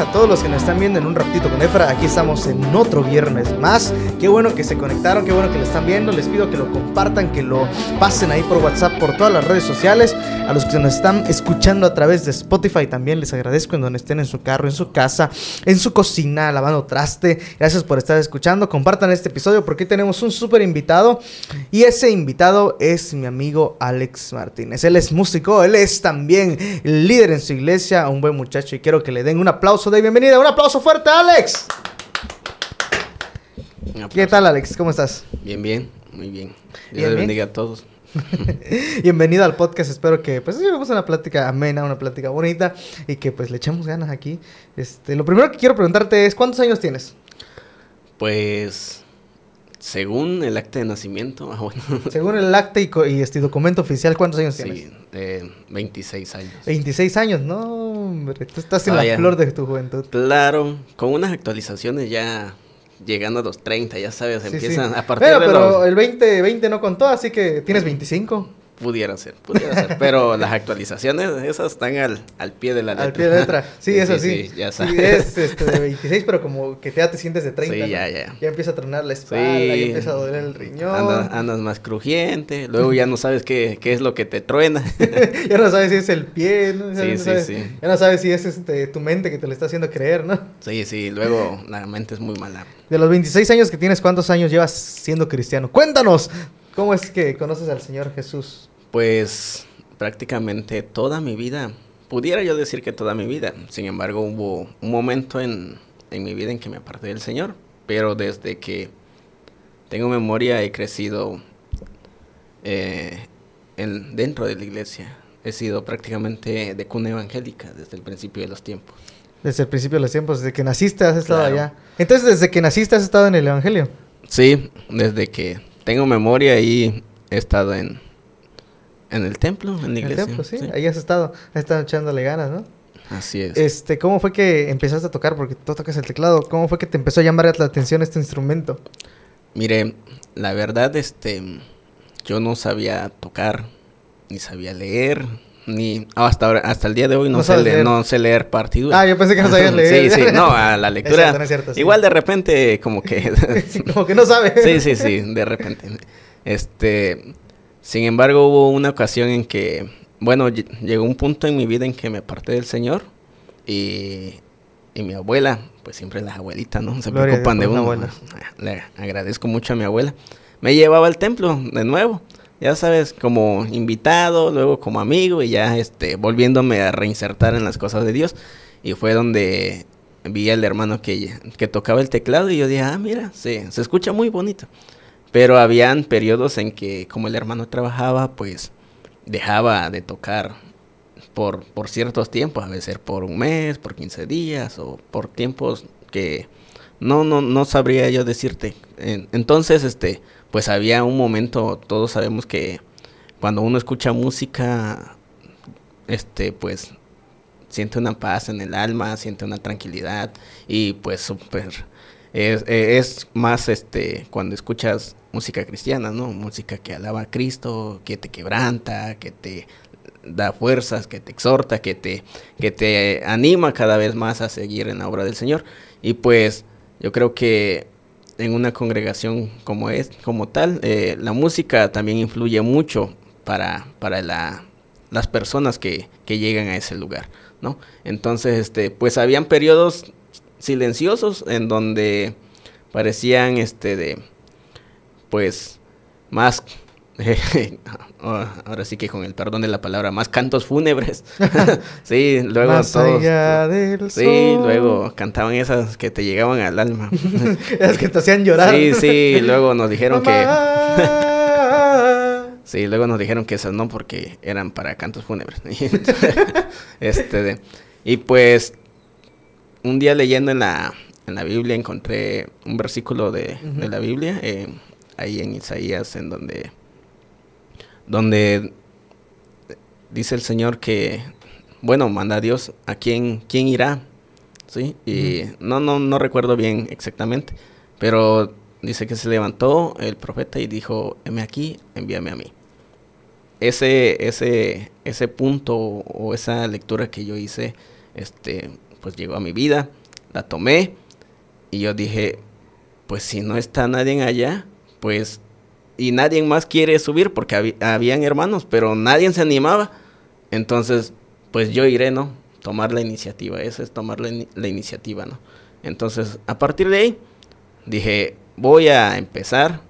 A todos los que nos están viendo en un ratito con Efra, aquí estamos en otro viernes más. Qué bueno que se conectaron, qué bueno que lo están viendo. Les pido que lo compartan, que lo pasen ahí por WhatsApp, por todas las redes sociales. A los que nos están escuchando a través de Spotify también les agradezco en donde estén en su carro, en su casa, en su cocina, lavando traste. Gracias por estar escuchando. Compartan este episodio porque tenemos un súper invitado. Y ese invitado es mi amigo Alex Martínez. Él es músico, él es también líder en su iglesia, un buen muchacho y quiero que le den un aplauso bienvenida. Un aplauso fuerte, Alex. ¿Qué tal, Alex? ¿Cómo estás? Bien, bien, muy bien. Dios Bien, les bien. bendiga a todos. Bienvenido al podcast. Espero que pues llevemos una plática amena, una plática bonita y que pues le echemos ganas aquí. Este, lo primero que quiero preguntarte es ¿cuántos años tienes? Pues, según el acta de nacimiento, ah, bueno, Según el acta y, y este documento oficial, ¿cuántos años tienes? sí, eh, 26 años. 26 años, no, hombre, tú estás en Ah, la ya. flor de tu juventud. Claro, con unas actualizaciones ya llegando a los 30, ya sabes, Sí, empiezan sí. a partir Bueno, de pero los... el 20, 20 no contó, así que tienes 25 Pudiera ser, pudiera ser, pero las actualizaciones esas están al, al pie de la letra. al pie de letra. Sí, eso sí. ya Sí, sabes. es este, de 26, pero como que ya te sientes de 30. Sí, ¿no? ya, ya. Ya empieza a tronar la espalda, Sí. ya empieza a doler el riñón. Andas, andas más crujiente, luego ya no sabes qué, qué es lo que te truena. ya no sabes si es el pie, ¿no? Ya Sí, no sí, sí. Ya no sabes si es este, tu mente que te lo está haciendo creer, ¿no? Sí, sí, luego la mente es muy mala. De los 26 años que tienes, ¿cuántos años llevas siendo cristiano? Cuéntanos, ¿cómo es que conoces al Señor Jesús? Pues prácticamente toda mi vida, pudiera yo decir que toda mi vida, sin embargo hubo un momento en, en mi vida en que me aparté del Señor, pero desde que tengo memoria he crecido eh, en- dentro de la iglesia, he sido prácticamente de cuna evangélica desde el principio de los tiempos. Desde el principio de los tiempos, desde que naciste has estado Claro. allá. Entonces, desde que naciste has estado en el Evangelio. Sí, desde que tengo memoria y he estado en, en el templo, en la En el iglesia. templo, sí. sí. Ahí has estado, has estado echándole ganas, ¿no? Así es. Este, ¿cómo fue que empezaste a tocar? Porque tú tocas el teclado. ¿Cómo fue que te empezó a llamar la atención este instrumento? Mire, la verdad, este, yo no sabía tocar, ni sabía leer, ni ah, hasta ahora, hasta el día de hoy no, No sé, leer, no sé leer. Ah, yo pensé que no sabías leer. sí, sí, no, a la lectura. cierto, no es cierto, sí. Igual de repente, como que. Como que no sabes. sí, sí, sí, de repente. Este, sin embargo, hubo una ocasión en que, bueno, ll- llegó un punto en mi vida en que me aparté del Señor y, y mi abuela, pues siempre las abuelitas, ¿no? Se Gloria preocupan de uno. una Le agradezco mucho a mi abuela. Me llevaba al templo de nuevo. Ya sabes, como invitado, luego como amigo y ya este volviéndome a reinsertar en las cosas de Dios. Y fue donde vi al hermano que, que tocaba el teclado y yo dije, ah, mira, se, se escucha muy bonito. Pero habían periodos en que como el hermano trabajaba, pues dejaba de tocar por, por ciertos tiempos, a veces por un mes, por 15 días o por tiempos que no, no, no sabría yo decirte. En- Entonces, este, pues había un momento, todos sabemos que cuando uno escucha música, este, pues siente una paz en el alma, siente una tranquilidad y pues súper es, más este cuando escuchas música cristiana, ¿no? Música que alaba a Cristo, que te quebranta, que te da fuerzas, que te exhorta, que te que te anima cada vez más a seguir en la obra del Señor. Y pues yo creo que en una congregación como es, como tal, eh, la música también influye mucho para, para la, las personas que, que llegan a ese lugar, ¿no? Entonces, este, pues habían periodos silenciosos en donde parecían, este, de, pues, más, ahora sí que con el perdón de la palabra, más cantos fúnebres. sí, luego Más todos, allá del sí, sol. luego cantaban esas que te llegaban al alma. Las que te hacían llorar. Sí, sí, luego nos dijeron que... Sí, luego nos dijeron que esas no porque eran para cantos fúnebres. este, de- y pues un día leyendo en la, en la Biblia encontré un versículo de, de la Biblia, eh, ahí en Isaías, en donde, donde dice el Señor que, bueno, manda a Dios a quién, quién irá, ¿sí? Y no, no, no recuerdo bien exactamente, pero dice que se levantó el profeta y dijo, heme aquí, envíame a mí. Ese, ese, ese punto o esa lectura que yo hice, este, pues llegó a mi vida, la tomé y yo dije, pues si no está nadie allá, pues y nadie más quiere subir porque habían hermanos, pero nadie se animaba. Entonces, pues yo iré, ¿no? Tomar la iniciativa, eso es tomar la, la iniciativa, ¿no? Entonces, a partir de ahí, dije, voy a empezar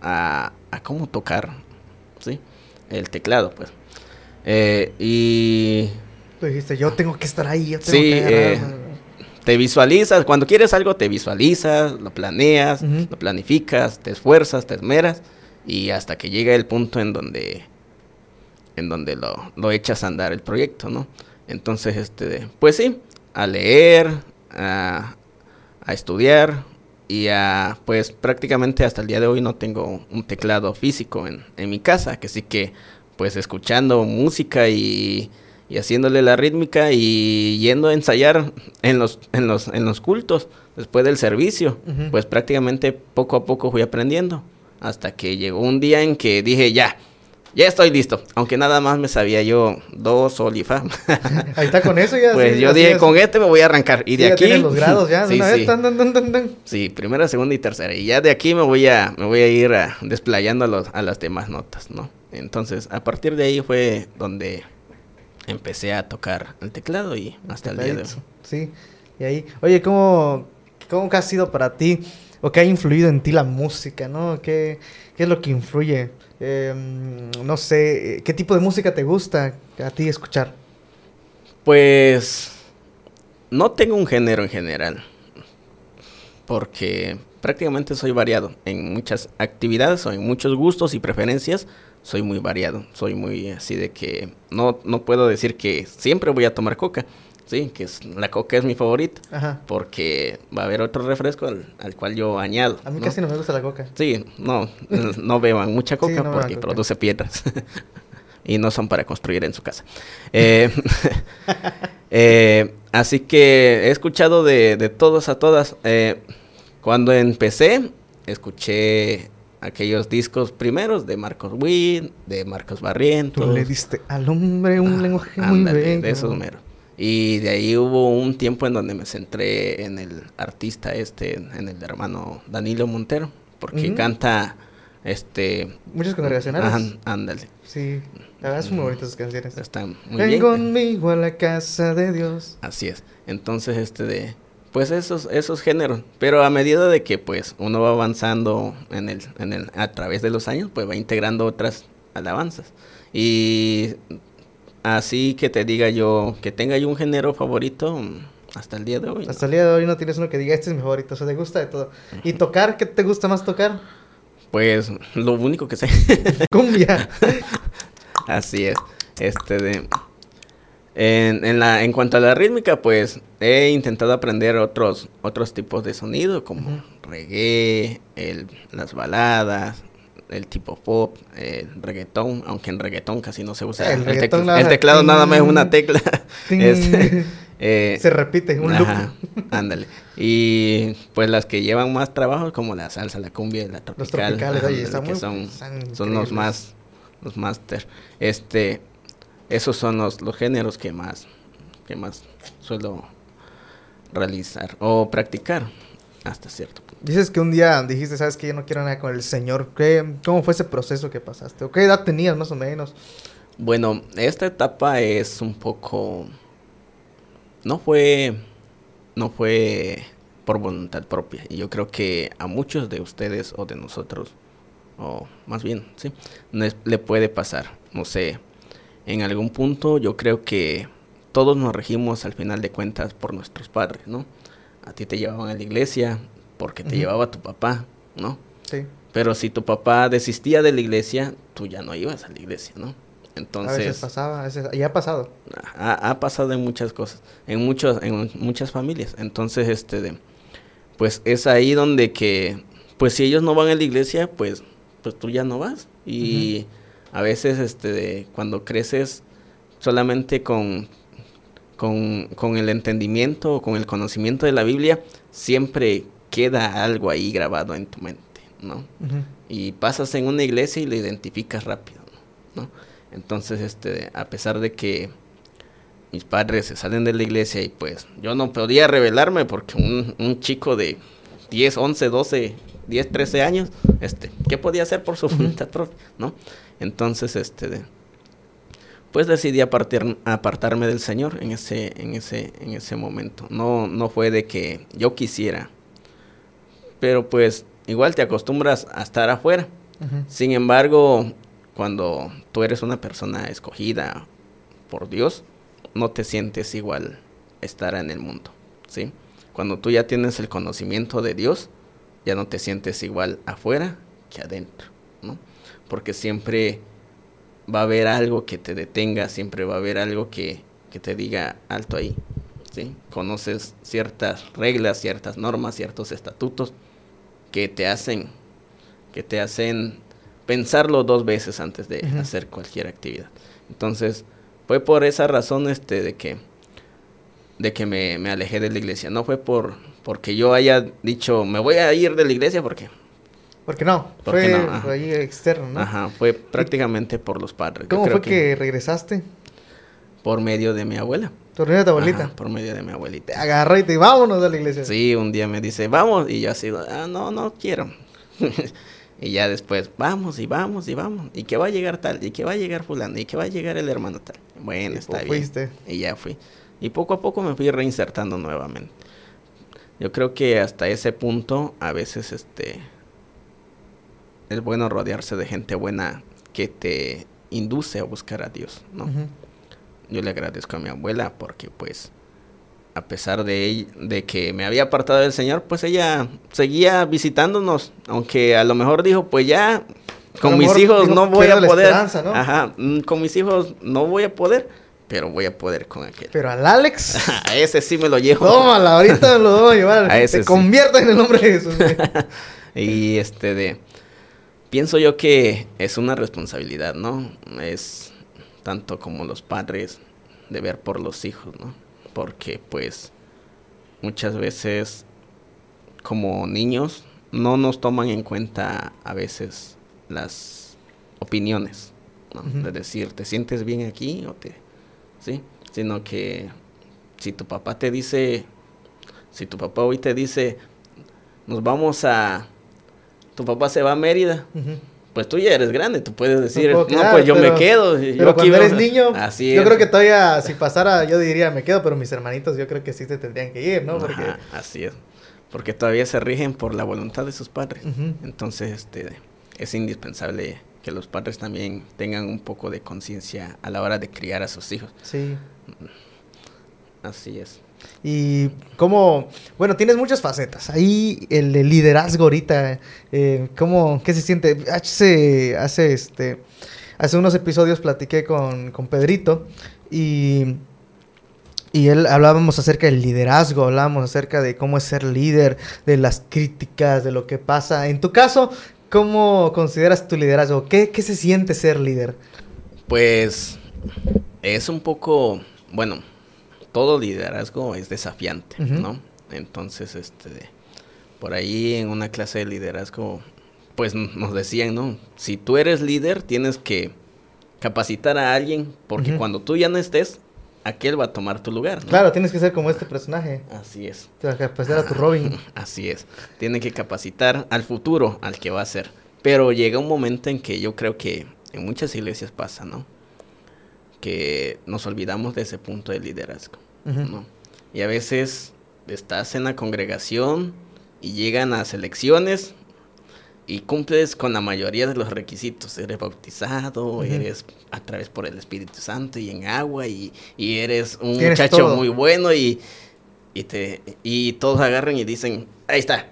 a, a cómo tocar, ¿sí? El teclado, pues. Eh, y... Tú dijiste, yo tengo que estar ahí, yo tengo sí, que eh, te visualizas, cuando quieres algo te visualizas, lo planeas, lo planificas, te esfuerzas, te esmeras y hasta que llega el punto en donde en donde lo, lo echas a andar el proyecto, ¿no? Entonces, este, pues sí, a leer, a, a estudiar, y a, pues prácticamente hasta el día de hoy no tengo un teclado físico en, en mi casa, que sí que pues escuchando música y, y, haciéndole la rítmica y yendo a ensayar en los, en los, en los cultos después del servicio, pues prácticamente poco a poco fui aprendiendo, hasta que llegó un día en que dije ya, ya estoy listo. Aunque nada más me sabía yo dos sol y fa. Ahí está con eso ya. Pues yo dije, con este me voy a arrancar. Y de aquí. los grados ya. sí, sí. sí, primera, segunda y tercera. Y ya de aquí me voy a, me voy a ir desplayando a, los, a las demás notas, ¿no? Entonces, a partir de ahí fue donde empecé a tocar el teclado y hasta el día de hoy. Sí. Y ahí, oye, ¿cómo, cómo ha sido para ti o qué ha influido en ti la música, no? ¿Qué, qué es lo que influye? Em, no sé, ¿qué tipo de música te gusta a ti escuchar? Pues no tengo un género en general, porque prácticamente soy variado en muchas actividades o en muchos gustos y preferencias. Soy muy variado, soy muy así de que no, no puedo decir que siempre voy a tomar coca Sí, que es, la coca es mi favorita. Ajá. Porque va a haber otro refresco al, cual yo añado. A mí casi no me gusta la coca. Sí, no, no beban mucha coca porque produce piedras. y no son para construir en su casa. Eh, eh, así que he escuchado de, de todos a todas. Eh, cuando empecé, escuché aquellos discos primeros de Marcos Witt, de Marcos Barrientos. Tú le diste al hombre un ah, lenguaje muy bello. De esos meros. Y de ahí hubo un tiempo en donde me centré en el artista este, en el hermano Danilo Montero, porque canta este... Muchas congregacionales. ándale. Sí, la verdad son muy bonitas sus canciones. Están muy Ven bien. conmigo a la casa de Dios. Así es. Entonces, este de... Pues esos, esos géneros. Pero a medida de que pues uno va avanzando en el, en el, a través de los años, pues va integrando otras alabanzas. Y Así que te diga yo, que tenga yo un género favorito mm, hasta el día de hoy. Hasta el día de hoy no tienes uno que diga, este es mi favorito, o sea, te gusta de todo. ¿Y tocar? ¿Qué te gusta más tocar? Pues lo único que sé. Cumbia. Así es. Este de... En, en, la, en cuanto a la rítmica, pues he intentado aprender otros, otros tipos de sonido, como reggae, el, las baladas, el tipo pop, el reggaetón, aunque en reggaetón casi no se usa. El, teclado nada más es una tecla. Eh, se repite, un loop. ándale. Y pues las que llevan más trabajo, como la salsa, la cumbia, la tropical. Los tropicales, oye, que son, son los más, los máster. Este, esos son los, los géneros que más, que más suelo realizar o practicar hasta cierto punto. Dices que un día dijiste, sabes que yo no quiero nada con el Señor. ¿Qué, ¿Cómo fue ese proceso que pasaste? ¿O qué edad tenías más o menos? Bueno, esta etapa es un poco... No fue... No fue por voluntad propia. Y yo creo que a muchos de ustedes o de nosotros, o más bien, sí, le puede pasar. No sé, en algún punto yo creo que todos nos regimos al final de cuentas por nuestros padres, ¿no? a ti te llevaban a la iglesia porque te llevaba tu papá, ¿no? Sí. Pero si tu papá desistía de la iglesia, tú ya no ibas a la iglesia, ¿no? Entonces, a veces pasaba, a veces, y ha pasado. Ha, pasado en muchas cosas, en muchos, en muchas familias. Entonces, este, de, pues es ahí donde que, pues si ellos no van a la iglesia, pues, pues tú ya no vas. Y a veces, este, cuando creces solamente con con, con el entendimiento o con el conocimiento de la Biblia, siempre queda algo ahí grabado en tu mente, ¿no? Y pasas en una iglesia y lo identificas rápido, ¿no? Entonces, este, a pesar de que mis padres se salen de la iglesia y pues yo no podía revelarme porque un, un chico de 10, 11, 12, 10, 13 años, este, ¿qué podía hacer por su voluntad propia, no? Entonces, este, pues decidí apartar, apartarme del Señor en ese, en ese, en ese momento. No, no fue de que yo quisiera, pero pues igual te acostumbras a estar afuera. Sin embargo, cuando tú eres una persona escogida por Dios, no te sientes igual estar en el mundo, ¿sí? Cuando tú ya tienes el conocimiento de Dios, ya no te sientes igual afuera que adentro, ¿no? Porque siempre va a haber algo que te detenga, siempre va a haber algo que, que te diga alto ahí, ¿sí? Conoces ciertas reglas, ciertas normas, ciertos estatutos que te hacen, que te hacen pensarlo dos veces antes de hacer cualquier actividad. Entonces, fue por esa razón este de que de que me, me, alejé de la iglesia. No fue por porque yo haya dicho me voy a ir de la iglesia porque porque no, porque fue, no, fue ahí externo, ¿no? Ajá, fue prácticamente por los padres. ¿Cómo fue que, regresaste? Por medio de mi abuela. ¿Por medio de tu abuelita? por medio de mi abuelita. Te agarró y te vámonos de la iglesia. Sí, un día me dice, vamos, y yo así, ah, no, no quiero. y ya después, vamos y vamos y vamos, y que va a llegar tal, y que va a llegar fulano, y que va a llegar el hermano tal. Bueno, está bien. Fuiste. Y ya fui. Y poco a poco me fui reinsertando nuevamente. Yo creo que hasta ese punto a veces este es bueno rodearse de gente buena que te induce a buscar a Dios, ¿no? Yo le agradezco a mi abuela porque pues a pesar de, de que me había apartado del Señor, pues ella seguía visitándonos, aunque a lo mejor dijo, pues ya con mis hijos no voy a poder. Ajá, mm, con mis hijos no voy a poder pero voy a poder con aquel. Pero al Alex. a ese sí me lo llevo. Tómala, ahorita lo voy a llevar. a ese Se convierta en el nombre de Jesús. y este de. Pienso yo que es una responsabilidad, ¿no? Es tanto como los padres de ver por los hijos, ¿no? Porque pues muchas veces como niños no nos toman en cuenta a veces las opiniones, ¿no? De decir, ¿te sientes bien aquí o te ¿sí? Sino que si tu papá te dice, si tu papá hoy te dice, nos vamos a, tu papá se va a Mérida, pues tú ya eres grande, tú puedes decir, no, pues yo me quedo. Pero cuando eres niño, así yo creo que todavía, si pasara, yo diría me quedo, pero mis hermanitos yo creo que sí se tendrían que ir, ¿no? Porque... así es, porque todavía se rigen por la voluntad de sus padres. Entonces, este, es indispensable que los padres también tengan un poco de conciencia a la hora de criar a sus hijos. Sí. Así es. Y como, bueno, tienes muchas facetas. Ahí el, liderazgo ahorita, eh, ¿cómo, qué se siente? Hace, hace, este, hace unos episodios platiqué con, con Pedrito y, y él hablábamos acerca del liderazgo, hablábamos acerca de cómo es ser líder, de las críticas, de lo que pasa. En tu caso, ¿Cómo consideras tu liderazgo? ¿Qué, se siente ser líder? Pues es un poco, bueno, todo liderazgo es desafiante, ¿no? Entonces, este, por ahí en una clase de liderazgo, pues nos decían, ¿no? Si tú eres líder, tienes que capacitar a alguien, porque cuando tú ya no estés, aquel va a tomar tu lugar. Claro, tienes que ser como este personaje. Así es. Te a capacitar a tu Robin. Así es. Tiene que capacitar al futuro, al que va a ser. Pero llega un momento en que yo creo que en muchas iglesias pasa, ¿no? Que nos olvidamos de ese punto de liderazgo, ¿no? Y a veces estás en la congregación y llegan a elecciones y cumples con la mayoría de los requisitos. Eres bautizado, eres a través por el Espíritu Santo y en agua y, eres un muchacho muy bueno y, y, te, y todos agarran y dicen, ahí está,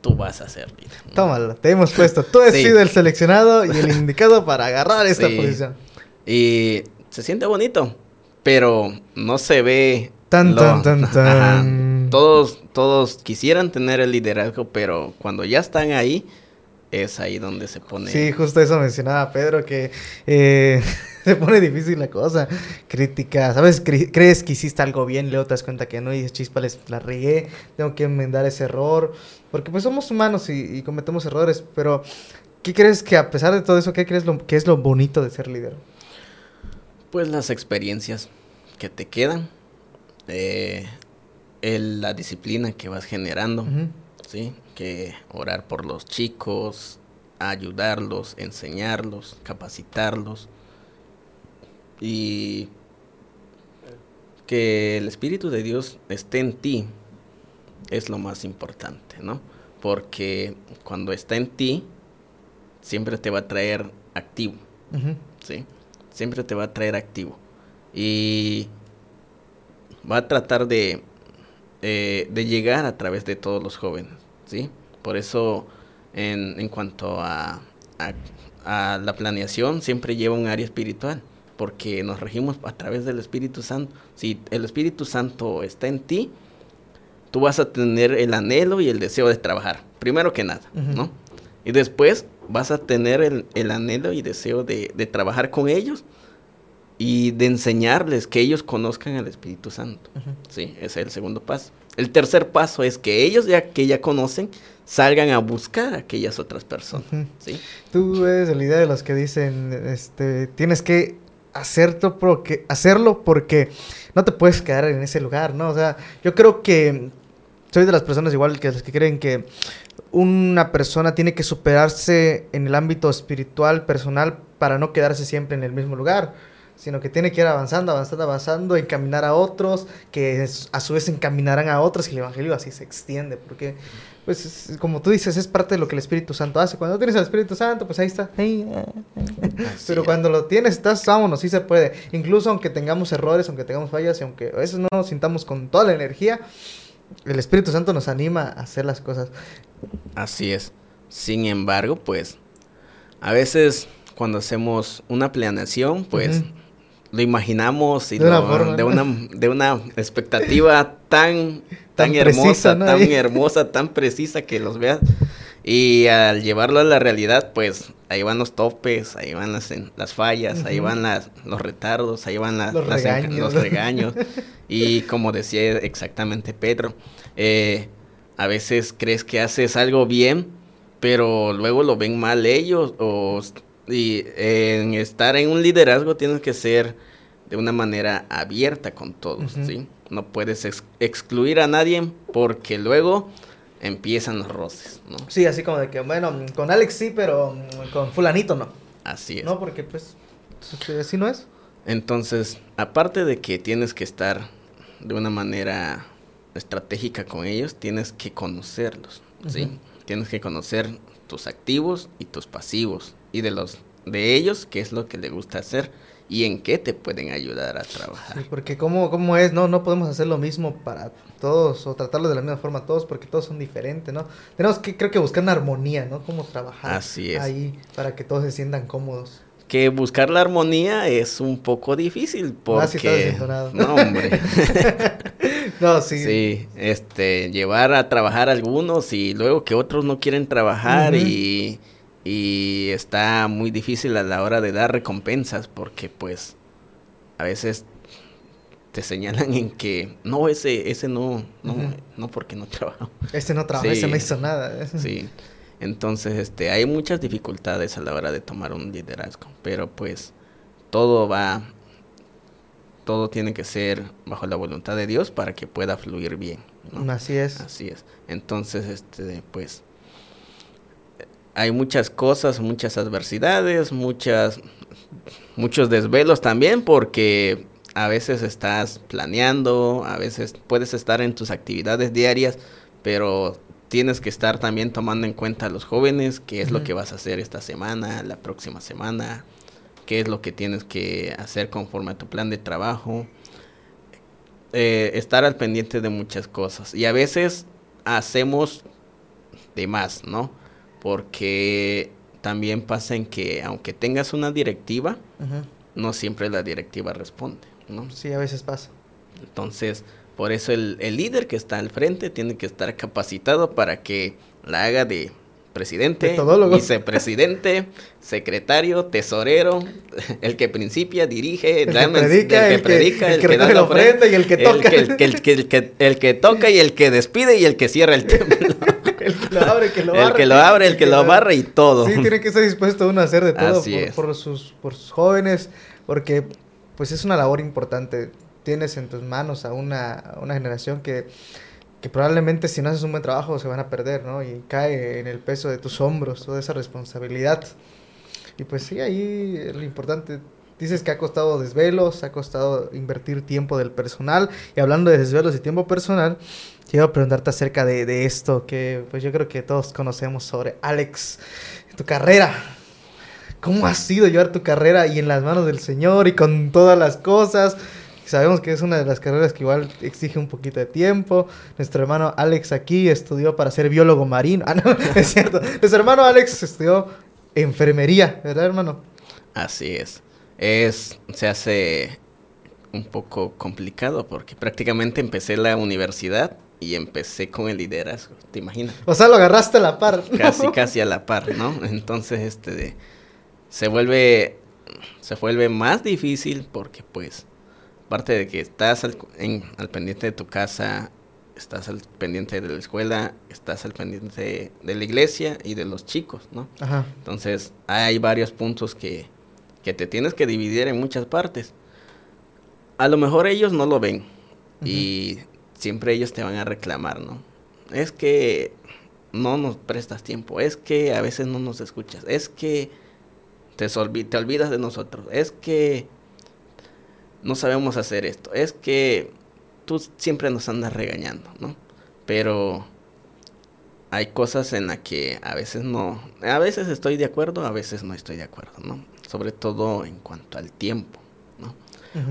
tú vas a ser líder. Tómalo, te hemos puesto. Tú has sido el seleccionado y el indicado para agarrar esta posición. Y se siente bonito, pero no se ve... Tan, tan, tan, tan. Todos, todos quisieran tener el liderazgo, pero cuando ya están ahí es ahí donde se pone... Sí, justo eso mencionaba Pedro, que eh, se pone difícil la cosa. Crítica, ¿sabes? crees que hiciste algo bien, luego te das cuenta que no y dices, chispa, les la regué, tengo que enmendar ese error. Porque pues somos humanos y, cometemos errores, pero ¿qué crees que a pesar de todo eso, qué crees lo, que es lo bonito de ser líder? Pues las experiencias, que te quedan, eh, la disciplina que vas generando, ¿sí? Que orar por los chicos, ayudarlos, enseñarlos, capacitarlos y que el Espíritu de Dios esté en ti es lo más importante, ¿no? Porque cuando está en ti, siempre te va a traer activo, ¿sí? Siempre te va a traer activo. Y va a tratar de, eh, de llegar a través de todos los jóvenes, ¿sí? Por eso, en, en cuanto a, a, la planeación, siempre lleva un área espiritual, porque nos regimos a través del Espíritu Santo. Si el Espíritu Santo está en ti, tú vas a tener el anhelo y el deseo de trabajar, primero que nada, ¿no? Y después vas a tener el, el anhelo y deseo de, de trabajar con ellos y de enseñarles que ellos conozcan al Espíritu Santo. Sí, ese es el segundo paso. El tercer paso es que ellos ya que ya conocen salgan a buscar a aquellas otras personas. ¿sí? Tú eres la idea de los que dicen, este, tienes que hacerlo porque, hacerlo porque no te puedes quedar en ese lugar, ¿no? O sea, yo creo que soy de las personas igual que las que creen que una persona tiene que superarse en el ámbito espiritual, personal, para no quedarse siempre en el mismo lugar sino que tiene que ir avanzando, avanzando, avanzando, encaminar a otros, que a su vez encaminarán a otros y el Evangelio así se extiende, porque, pues, como tú dices, es parte de lo que el Espíritu Santo hace. Cuando tienes al Espíritu Santo, pues ahí está. Pero cuando lo tienes, estás, vámonos, sí se puede. Incluso aunque tengamos errores, aunque tengamos fallas, y aunque a veces no nos sintamos con toda la energía, el Espíritu Santo nos anima a hacer las cosas. Así es. Sin embargo, pues, a veces cuando hacemos una planeación, pues lo imaginamos y de, una, de, una, expectativa tan, tan, hermosa, tan hermosa, tan precisa que los veas. Y al llevarlo a la realidad, pues ahí van los topes, ahí van las, las fallas, ahí van las, los retardos, ahí van los, regaños. y como decía exactamente Pedro, eh, a veces crees que haces algo bien, pero luego lo ven mal ellos o y en estar en un liderazgo tienes que ser de una manera abierta con todos, ¿sí? No puedes excluir a nadie porque luego empiezan los roces, ¿no? Sí, así como de que, bueno, con Alex sí, pero con fulanito no. Así es. No, porque pues así no es. Entonces, aparte de que tienes que estar de una manera estratégica con ellos, tienes que conocerlos, ¿sí? Tienes que conocer tus activos y tus pasivos y de los de ellos qué es lo que le gusta hacer y en qué te pueden ayudar a trabajar. Sí, porque cómo, cómo es, no, no podemos hacer lo mismo para todos o tratarlo de la misma forma todos porque todos son diferentes, ¿no? Tenemos que creo que buscar una armonía, ¿no? Cómo trabajar Así es. ahí para que todos se sientan cómodos. Que buscar la armonía es un poco difícil porque ah, no, hombre. no, sí. Sí, este llevar a trabajar a algunos y luego que otros no quieren trabajar y y está muy difícil a la hora de dar recompensas porque pues a veces te señalan en que no ese ese no no no porque no trabajó este no trabajó ese no hizo nada. Sí. Entonces este hay muchas dificultades a la hora de tomar un liderazgo pero pues todo va todo tiene que ser bajo la voluntad de Dios para que pueda fluir bien así es. Así es. Entonces este pues hay muchas cosas, muchas adversidades, muchas, muchos desvelos también, porque a veces estás planeando, a veces puedes estar en tus actividades diarias, pero tienes que estar también tomando en cuenta a los jóvenes, qué es lo que vas a hacer esta semana, la próxima semana, qué es lo que tienes que hacer conforme a tu plan de trabajo. Eh, estar al pendiente de muchas cosas. Y a veces hacemos de más, ¿no? porque también pasa en que aunque tengas una directiva, no siempre la directiva responde, ¿no? Sí, a veces pasa. Entonces, por eso el, el líder que está al frente tiene que estar capacitado para que la haga de presidente, vicepresidente, secretario, tesorero, el que principia, dirige, el que predica, el, que, predica, el, que, da la ofrenda y el que toca. El que, toca y el que despide y el que cierra el templo. el que lo abre, el que lo barre. El que lo abre, el que lo barre y todo. Sí, tiene que estar dispuesto uno a hacer de todo por, sus, por sus jóvenes, porque pues es una labor importante tienes en tus manos a una, una generación que, que probablemente si no haces un buen trabajo se van a perder, ¿no? Y cae en el peso de tus hombros toda esa responsabilidad. Y pues sí, ahí lo importante, dices que ha costado desvelos, ha costado invertir tiempo del personal. Y hablando de desvelos y tiempo personal, quiero preguntarte acerca de, de esto que pues yo creo que todos conocemos sobre Alex, tu carrera. ¿Cómo ha sido llevar tu carrera y en las manos del Señor y con todas las cosas? Sabemos que es una de las carreras que igual exige un poquito de tiempo. Nuestro hermano Alex aquí estudió para ser biólogo marino. Ah, no, es cierto. Nuestro hermano Alex estudió enfermería, ¿verdad, hermano? Así es. Es, se hace un poco complicado porque prácticamente empecé la universidad y empecé con el liderazgo, ¿te imaginas? O sea, lo agarraste a la par. ¿no? Casi, casi a la par, ¿no? Entonces, este, de- se vuelve, se vuelve más difícil porque, pues, aparte de que estás al, en- al pendiente de tu casa, estás al pendiente de la escuela, estás al pendiente de la iglesia y de los chicos, ¿no? Ajá. Entonces, hay varios puntos que, que te tienes que dividir en muchas partes. A lo mejor ellos no lo ven y siempre ellos te van a reclamar, ¿no? Es que no nos prestas tiempo, es que a veces no nos escuchas, es que te, olvidas de nosotros, es que no sabemos hacer esto, es que tú siempre nos andas regañando, ¿no? Pero hay cosas en las que a veces no, a veces estoy de acuerdo, a veces no estoy de acuerdo, ¿no? Sobre todo en cuanto al tiempo, ¿no?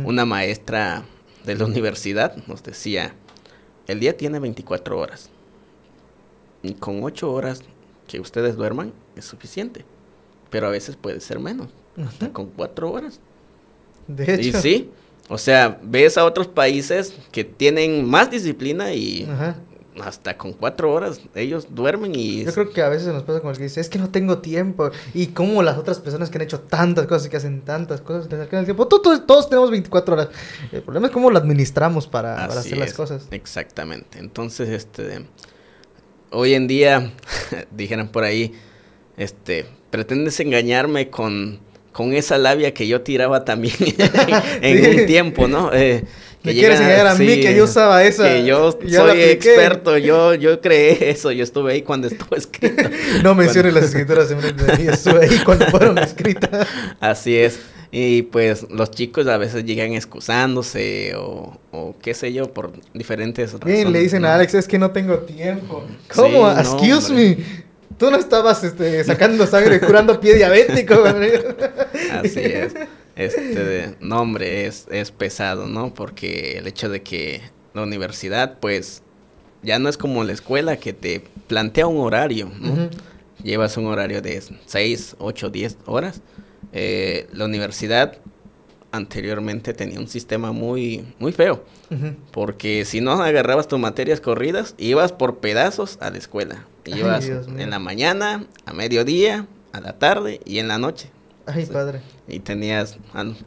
Una maestra de la universidad nos decía, el día tiene 24 horas y con 8 horas que ustedes duerman es suficiente, pero a veces puede ser menos, hasta con 4 horas. De hecho. Y sí, o sea, ves a otros países que tienen más disciplina y Ajá. hasta con 4 horas ellos duermen y... Yo creo que a veces nos pasa como el que dice, es que no tengo tiempo. Y como las otras personas que han hecho tantas cosas y que hacen tantas cosas, les alcanza el tiempo. Todos tenemos 24 horas. El problema es cómo lo administramos para, hacer las cosas. Exactamente. Entonces, este, hoy en día, dijeran por ahí, este, pretendes engañarme con, con esa labia que yo tiraba también en Sí. un tiempo, ¿no? Eh, Me que quieres llegan engañar a mí sí, que yo usaba esa. Que yo soy experto, yo, yo creé eso, yo estuve ahí cuando estuvo escrito. No menciones las escrituras de mí, estuve ahí cuando fueron escritas. Así es. Y pues los chicos a veces llegan excusándose o, o qué sé yo, por diferentes razones. Bien, le dicen ¿no? a Alex, es que no tengo tiempo. ¿Cómo? Sí, no, Excuse hombre. me. Tú no estabas este, sacando sangre, curando pie diabético. Así es. Este, no, hombre, es, es pesado, ¿no? Porque el hecho de que la universidad, pues, ya no es como la escuela que te plantea un horario, ¿no? Llevas un horario de 6, 8, 10 horas. Eh, la universidad anteriormente tenía un sistema muy, muy feo. Porque si no agarrabas tus materias corridas, ibas por pedazos a la escuela. Ay, Ibas Dios mío. en la mañana, a mediodía, a la tarde y en la noche. Ay, padre. Y tenías,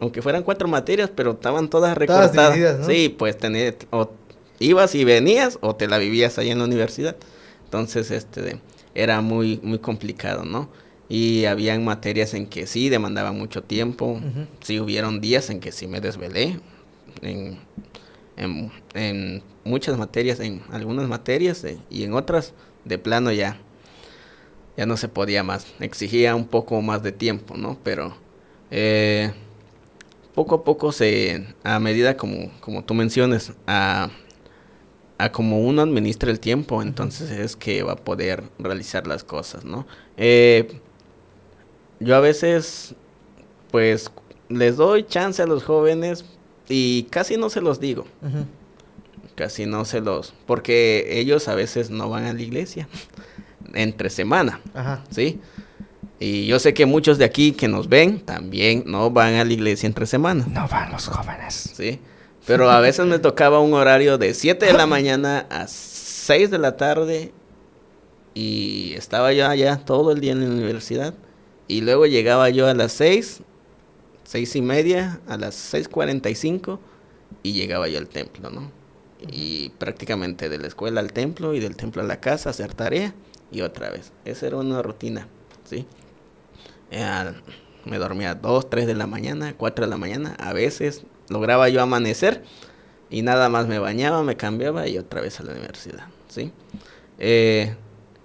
aunque fueran cuatro materias, pero estaban todas Todas recortadas. divididas, ¿no? Sí, pues tenías, o ibas y venías o te la vivías ahí en la universidad. Entonces, este, era muy, muy complicado, ¿no? Y habían materias en que sí demandaban mucho tiempo. Ujú. Sí hubieron días en que sí me desvelé. En, en, en muchas materias, en algunas materias eh, y en otras de plano ya ya no se podía más. Exigía un poco más de tiempo, ¿no? Pero eh, poco a poco se, a medida como, como tú mencionas, a, a como uno administra el tiempo, entonces es que va a poder realizar las cosas, ¿no? Eh, yo a veces, pues, les doy chance a los jóvenes y casi no se los digo. Casi no se los, porque ellos a veces no van a la iglesia entre semana. Ajá. ¿sí? Y yo sé que muchos de aquí que nos ven también no van a la iglesia entre semana, No van los jóvenes. ¿sí? Pero a veces me tocaba un horario de 7 de la mañana a 6 de la tarde y estaba yo allá todo el día en la universidad y luego llegaba yo a las 6, 6 y media, a las 6.45 y llegaba yo al templo, ¿no? Y prácticamente de la escuela al templo y del templo a la casa, hacer tarea y otra vez. Esa era una rutina, ¿sí? Eh, me dormía a 2, 3 de la mañana, 4 de la mañana. A veces lograba yo amanecer y nada más me bañaba, me cambiaba y otra vez a la universidad, ¿sí? Eh,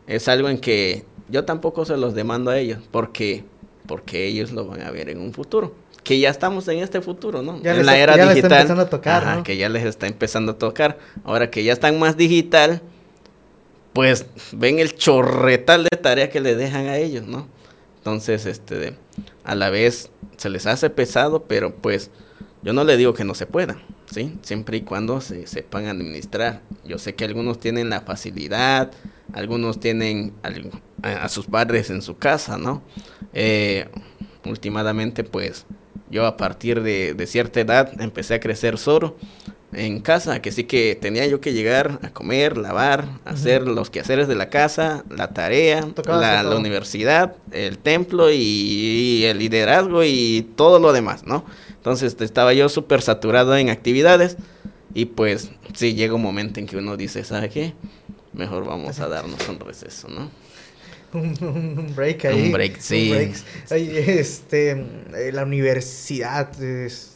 es algo en que yo tampoco se los demando a ellos, porque, porque ellos lo van a ver en un futuro. Que ya estamos en este futuro, ¿no? Ya en les- la era ya les está digital. empezando a tocar, Ajá, ¿no? Que ya les está empezando a tocar. Ahora que ya están más digital, pues ven el chorretal de tarea que le dejan a ellos, ¿no? Entonces, este, a la vez se les hace pesado, pero pues yo no le digo que no se pueda, ¿sí? Siempre y cuando se sepan administrar. Yo sé que algunos tienen la facilidad, algunos tienen a, a sus padres en su casa, ¿no? Eh, últimamente, pues yo a partir de, de cierta edad empecé a crecer solo en casa, que sí que tenía yo que llegar a comer, lavar, hacer los quehaceres de la casa, la tarea, la, universidad, el templo y, y el liderazgo y todo lo demás, ¿no? Entonces estaba yo súper saturado en actividades y pues sí llega un momento en que uno dice, ¿sabe qué? Mejor vamos a darnos un receso, ¿no? un, break ahí. Un break, sí. break. Ay, este, eh, la universidad. es-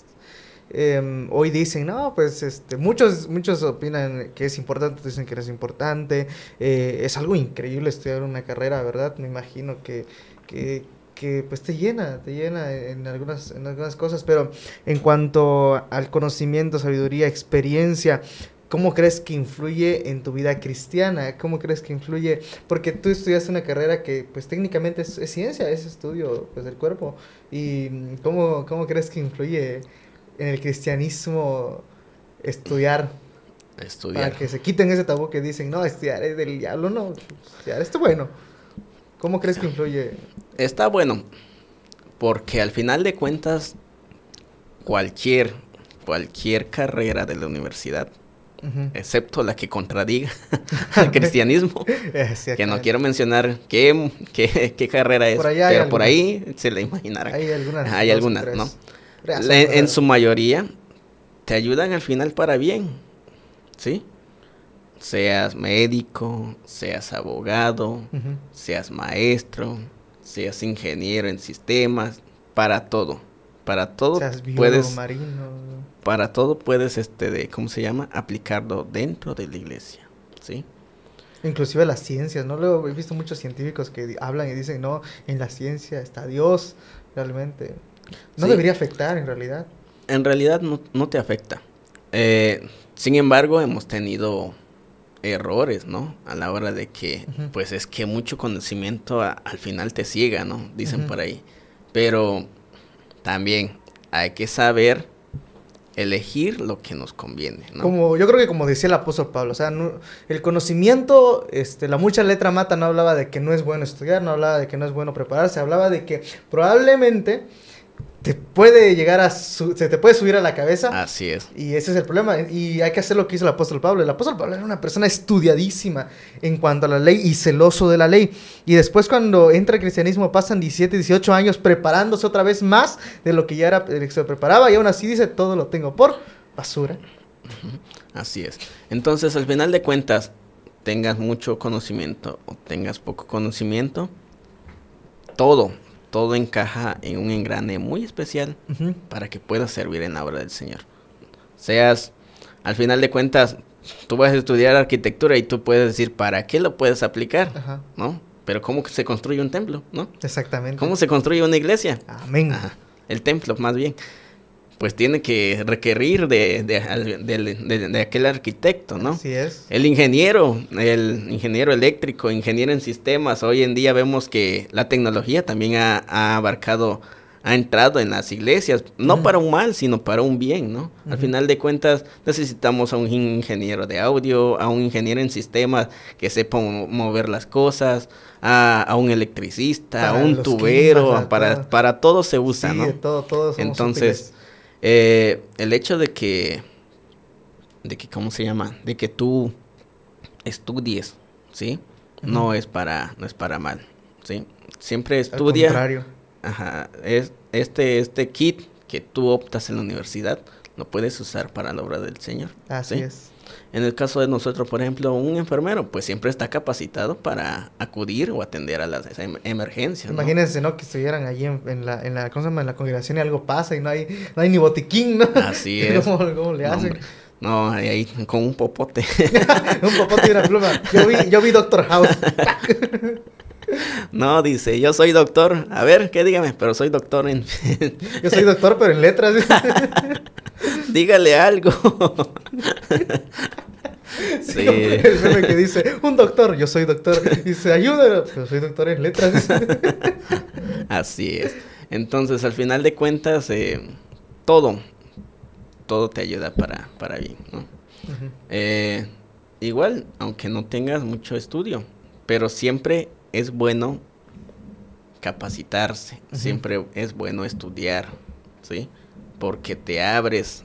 em, hoy dicen, no, pues este, muchos, muchos opinan que es importante, dicen que no es importante. eh, es algo increíble estudiar una carrera, ¿verdad? Me imagino que, que, que pues te llena, te llena en algunas, en algunas cosas, pero en cuanto al conocimiento, sabiduría, experiencia, ¿Cómo crees que influye en tu vida cristiana? ¿Cómo crees que influye? Porque tú estudiaste una carrera que, pues técnicamente es, es ciencia, es estudio pues, del cuerpo. ¿Y mm, cómo, cómo crees que influye en el cristianismo estudiar? Estudiar. Para que se quiten ese tabú que dicen, no, estudiar es del diablo, no, estudiar es bueno. ¿Cómo crees que influye? Está bueno, porque al final de cuentas, cualquier, cualquier carrera de la universidad, Excepto la que contradiga al cristianismo, que no quiero mencionar qué, qué, qué carrera es, Por pero por ahí se la imaginarán. Hay algunas. Hay. ¿no? En su mayoría, te ayudan al final para bien, ¿sí? Seas médico, seas abogado, seas maestro, seas ingeniero en sistemas, para todo. Para todo Seas puedes, marino. Para todo puedes, este, de, ¿cómo se llama? Aplicarlo dentro de la iglesia, ¿sí? Inclusive las ciencias, ¿no? Luego he visto muchos científicos que hablan y dicen, no, en la ciencia está Dios, realmente. No Sí. debería afectar en realidad. En realidad no, no te afecta. Eh, sin embargo, hemos tenido errores, ¿no? A la hora de que, pues es que mucho conocimiento a- al final te ciega, ¿no? Dicen por ahí. Pero también hay que saber elegir lo que nos conviene, ¿no? Como, yo creo que como decía el apóstol Pablo, o sea, el conocimiento, este, la mucha letra mata no hablaba de que no es bueno estudiar, no hablaba de que no es bueno prepararse, hablaba de que probablemente te puede llegar a, su- se te puede subir a la cabeza. Así es. Y ese es el problema. Y hay que hacer lo que hizo el apóstol Pablo. El apóstol Pablo era una persona estudiadísima en cuanto a la ley y celoso de la ley. Y después cuando entra el cristianismo pasan 17, 18 años preparándose otra vez más de lo que ya era, se preparaba. Y aún así dice, todo lo tengo por basura. Así es. Entonces, al final de cuentas, tengas mucho conocimiento o tengas poco conocimiento, todo, todo encaja en un engrane muy especial para que puedas servir en la obra del Señor. Seas, al final de cuentas, tú vas a estudiar arquitectura y tú puedes decir, ¿para qué lo puedes aplicar? Ajá. ¿No? Pero ¿cómo se construye un templo? ¿No? Exactamente. ¿Cómo se construye una iglesia? Amén. Ajá, el templo más bien. Pues tiene que requerir de, de, de- de aquel arquitecto, ¿no? Así es. El ingeniero, el ingeniero eléctrico, ingeniero en sistemas. Hoy en día vemos que la tecnología también ha, ha abarcado, ha entrado en las iglesias, no Ujú. para un mal, sino para un bien, ¿no? Al final de cuentas necesitamos a un ingeniero de audio, a un ingeniero en sistemas que sepa mo- mover las cosas, a, a un electricista, a un tubero, climas, para, todo. para todo se usa, Sí, ¿no? todo, somos Entonces, útiles. Eh, el hecho de que, de que, ¿cómo se llama? De que tú estudies, ¿sí? No es para, no es para mal, ¿sí? Siempre Al estudia, contrario. ajá, es, este, este kit que tú optas en la universidad, lo puedes usar para la obra del Señor. Así ¿sí? es. En el caso de nosotros, por ejemplo, un enfermero, pues siempre está capacitado para acudir o atender a las em- emergencias. ¿no? Imagínense, ¿no? Que estuvieran allí en, en la, en la, ¿cómo se llama? En la congregación y algo pasa y no hay, no hay ni botiquín, ¿no? Así es. ¿Cómo, cómo le hacen? hombre. No, ahí, ahí con un popote. un popote y una pluma. Yo vi, yo vi Doctor House. no, dice, yo soy doctor. A ver, ¿qué dígame? Pero soy doctor en... yo soy doctor, pero en letras. Dígale algo. sí. El meme que dice, un doctor, yo soy doctor. Dice, ayúdalo, pero soy doctor en letras. Así es. Entonces, al final de cuentas, eh, todo, todo te ayuda para, para bien, ¿no? eh, igual, aunque no tengas mucho estudio, pero siempre es bueno capacitarse, siempre es bueno estudiar, ¿sí? Porque te abres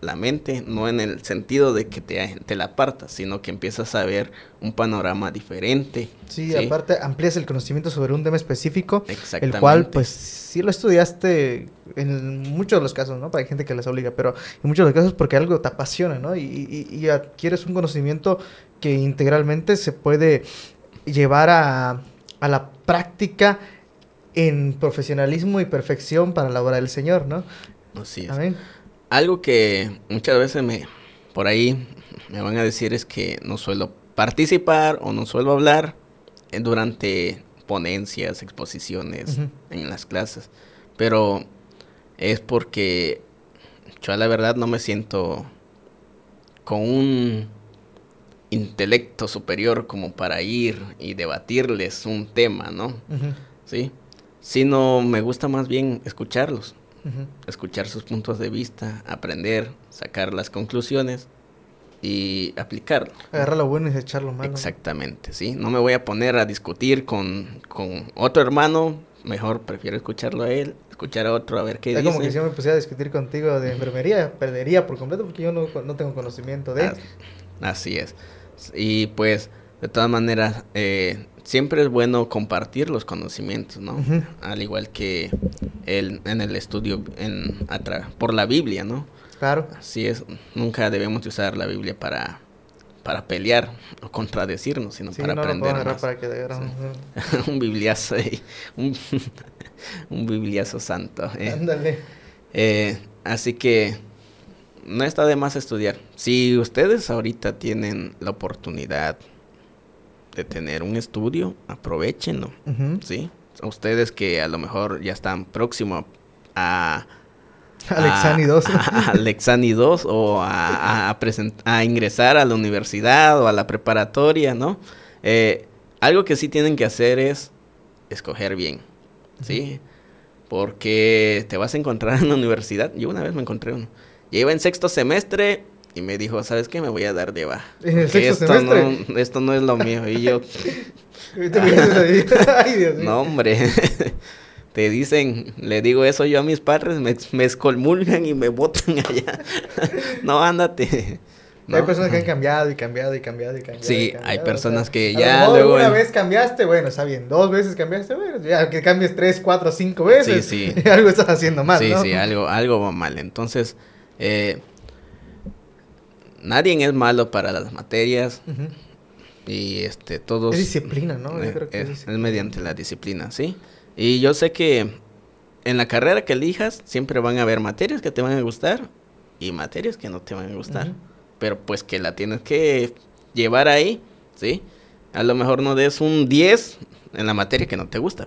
la mente, no en el sentido de que te, te la apartas, sino que empiezas a ver un panorama diferente. Sí, aparte amplias el conocimiento sobre un tema específico, el cual pues sí lo estudiaste en muchos de los casos, ¿no? Para gente que les obliga, pero en muchos de los casos porque algo te apasiona, ¿no? Y, y, adquieres un conocimiento que integralmente se puede llevar a, a la práctica en profesionalismo y perfección para la obra del Señor, ¿no? Así es. Amén. Algo que muchas veces me por ahí me van a decir es que no suelo participar o no suelo hablar durante ponencias, exposiciones en las clases, pero es porque yo a la verdad no me siento con un intelecto superior como para ir y debatirles un tema, ¿no? Sí, sino me gusta más bien escucharlos escuchar sus puntos de vista, aprender, sacar las conclusiones y aplicarlo. Agarrar lo bueno y echarlo malo. Exactamente, sí. No me voy a poner a discutir con, con otro hermano, mejor prefiero escucharlo a él, escuchar a otro a ver qué es como que si yo me pusiera a discutir contigo de enfermería, perdería por completo porque yo no, no tengo conocimiento de... Así es. Y pues, de todas maneras, eh, siempre es bueno compartir los conocimientos, ¿no? Al igual que el, en el estudio en, por la Biblia, ¿no? Claro. Así es, nunca debemos usar la Biblia para, para pelear o contradecirnos, sino para aprender más. Para que un bibliazo, un, un bibliazo santo. Eh. Ándale. Eh, así que no está de más estudiar. Si ustedes ahorita tienen la oportunidad de tener un estudio, aprovechenlo, ¿sí? ustedes que a lo mejor ya están próximos a... Alexani 2. A, Alexani 2 o a, a, a, ingresar a la universidad o a la preparatoria, ¿no? Eh, algo que sí tienen que hacer es escoger bien, ¿sí? Porque te vas a encontrar en la universidad. Yo una vez me encontré uno. Ya iba en sexto semestre y me dijo, ¿sabes qué? Me voy a dar de baja. esto no, esto no es lo mío. Y yo... no, hombre. Te dicen, le digo eso yo a mis padres, me, me escolmulgan y me botan allá. no, ándate. Hay personas que han cambiado y cambiado y cambiado y cambiado. Sí, hay personas que ya luego... Una vez cambiaste, bueno, está bien. Dos veces cambiaste, bueno, ya que cambies tres, cuatro, cinco veces. Sí, sí. algo estás haciendo mal, Sí, sí, algo, algo va mal. Entonces, eh, nadie es malo para las materias. Y este, todos... Es disciplina, ¿no? Yo creo que es, mediante la disciplina, ¿sí? Y yo sé que en la carrera que elijas siempre van a haber materias que te van a gustar y materias que no te van a gustar. Pero pues que la tienes que llevar ahí, ¿sí? A lo mejor no des un 10 en la materia que no te gusta.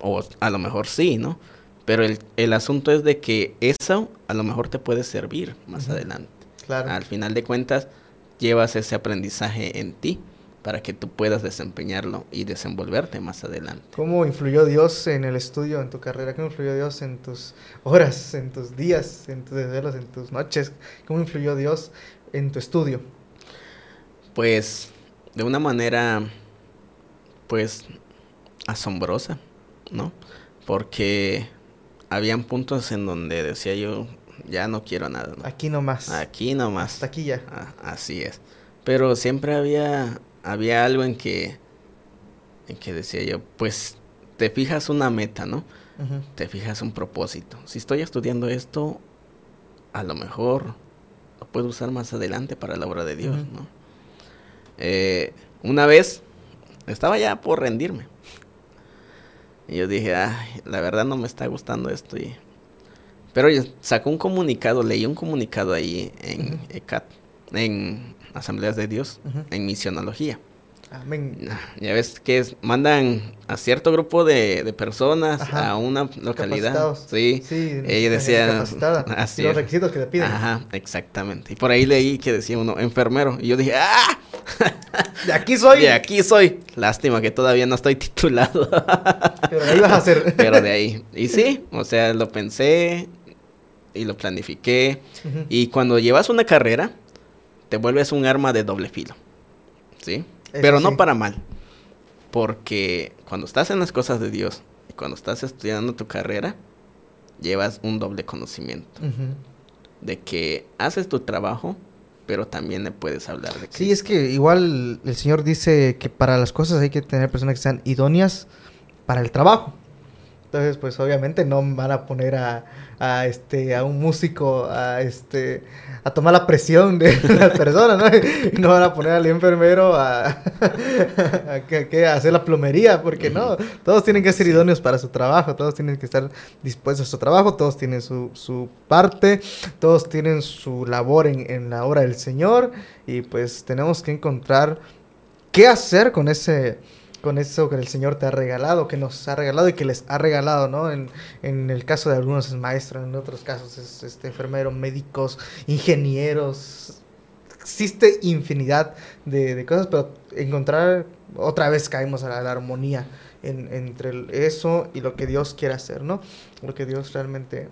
O a lo mejor sí, ¿no? Pero el, el asunto es de que eso a lo mejor te puede servir más adelante. Al final de cuentas, llevas ese aprendizaje en ti para que tú puedas desempeñarlo y desenvolverte más adelante. ¿Cómo influyó Dios en el estudio, en tu carrera? ¿Cómo influyó Dios en tus horas, en tus días, en tus desvelos, en tus noches? ¿Cómo influyó Dios en tu estudio? Pues de una manera, pues, asombrosa, ¿no? Porque habían puntos en donde decía yo, ya no quiero nada. Aquí nomás. Aquí nomás. Hasta aquí ya. Ah, así es. Pero siempre había, había algo en que, en que decía yo, pues te fijas una meta, ¿no? Te fijas un propósito. Si estoy estudiando esto, a lo mejor lo puedo usar más adelante para la obra de Dios, ¿no? Eh, una vez estaba ya por rendirme. Y yo dije, ay, la verdad no me está gustando esto y pero sacó un comunicado, leí un comunicado ahí en ECAT en Asambleas de Dios, en misionología. Amén. Ya ves que es- mandan a cierto grupo de, de personas Ajá. a una localidad. Sí. Sí, Ella decía. Así los requisitos que te piden. Ajá, exactamente. Y por ahí leí que decía uno, enfermero. Y yo dije, ¡ah! De aquí soy. De aquí soy. Lástima que todavía no estoy titulado. Pero ahí vas a hacer. Pero de ahí. Y sí, o sea, lo pensé y lo planifiqué. Y cuando llevas una carrera, te vuelves un arma de doble filo. ¿Sí? Eso Pero no sí. para mal. Porque cuando estás en las cosas de Dios y cuando estás estudiando tu carrera, llevas un doble conocimiento. De que haces tu trabajo, pero también le puedes hablar de Sí, es que igual el Señor dice que para las cosas hay que tener personas que sean idóneas para el trabajo. Entonces, pues obviamente no van a poner a, a, este a un músico a este a tomar la presión de las personas, ¿no? Y no van a poner al enfermero a, a, que- a hacer la plomería, porque no, todos tienen que ser idóneos para su trabajo, todos tienen que estar dispuestos a su trabajo, todos tienen su, su parte, todos tienen su labor en, en la obra del Señor y pues tenemos que encontrar qué hacer con ese con eso que el Señor te ha regalado, que nos ha regalado y que les ha regalado, ¿no? En, en el caso de algunos es maestro, en otros casos es este enfermero, médicos, ingenieros. Existe infinidad de, cosas, pero encontrar, otra vez caemos a la, armonía en- entre eso y lo que Dios quiere hacer, ¿no? Lo que Dios realmente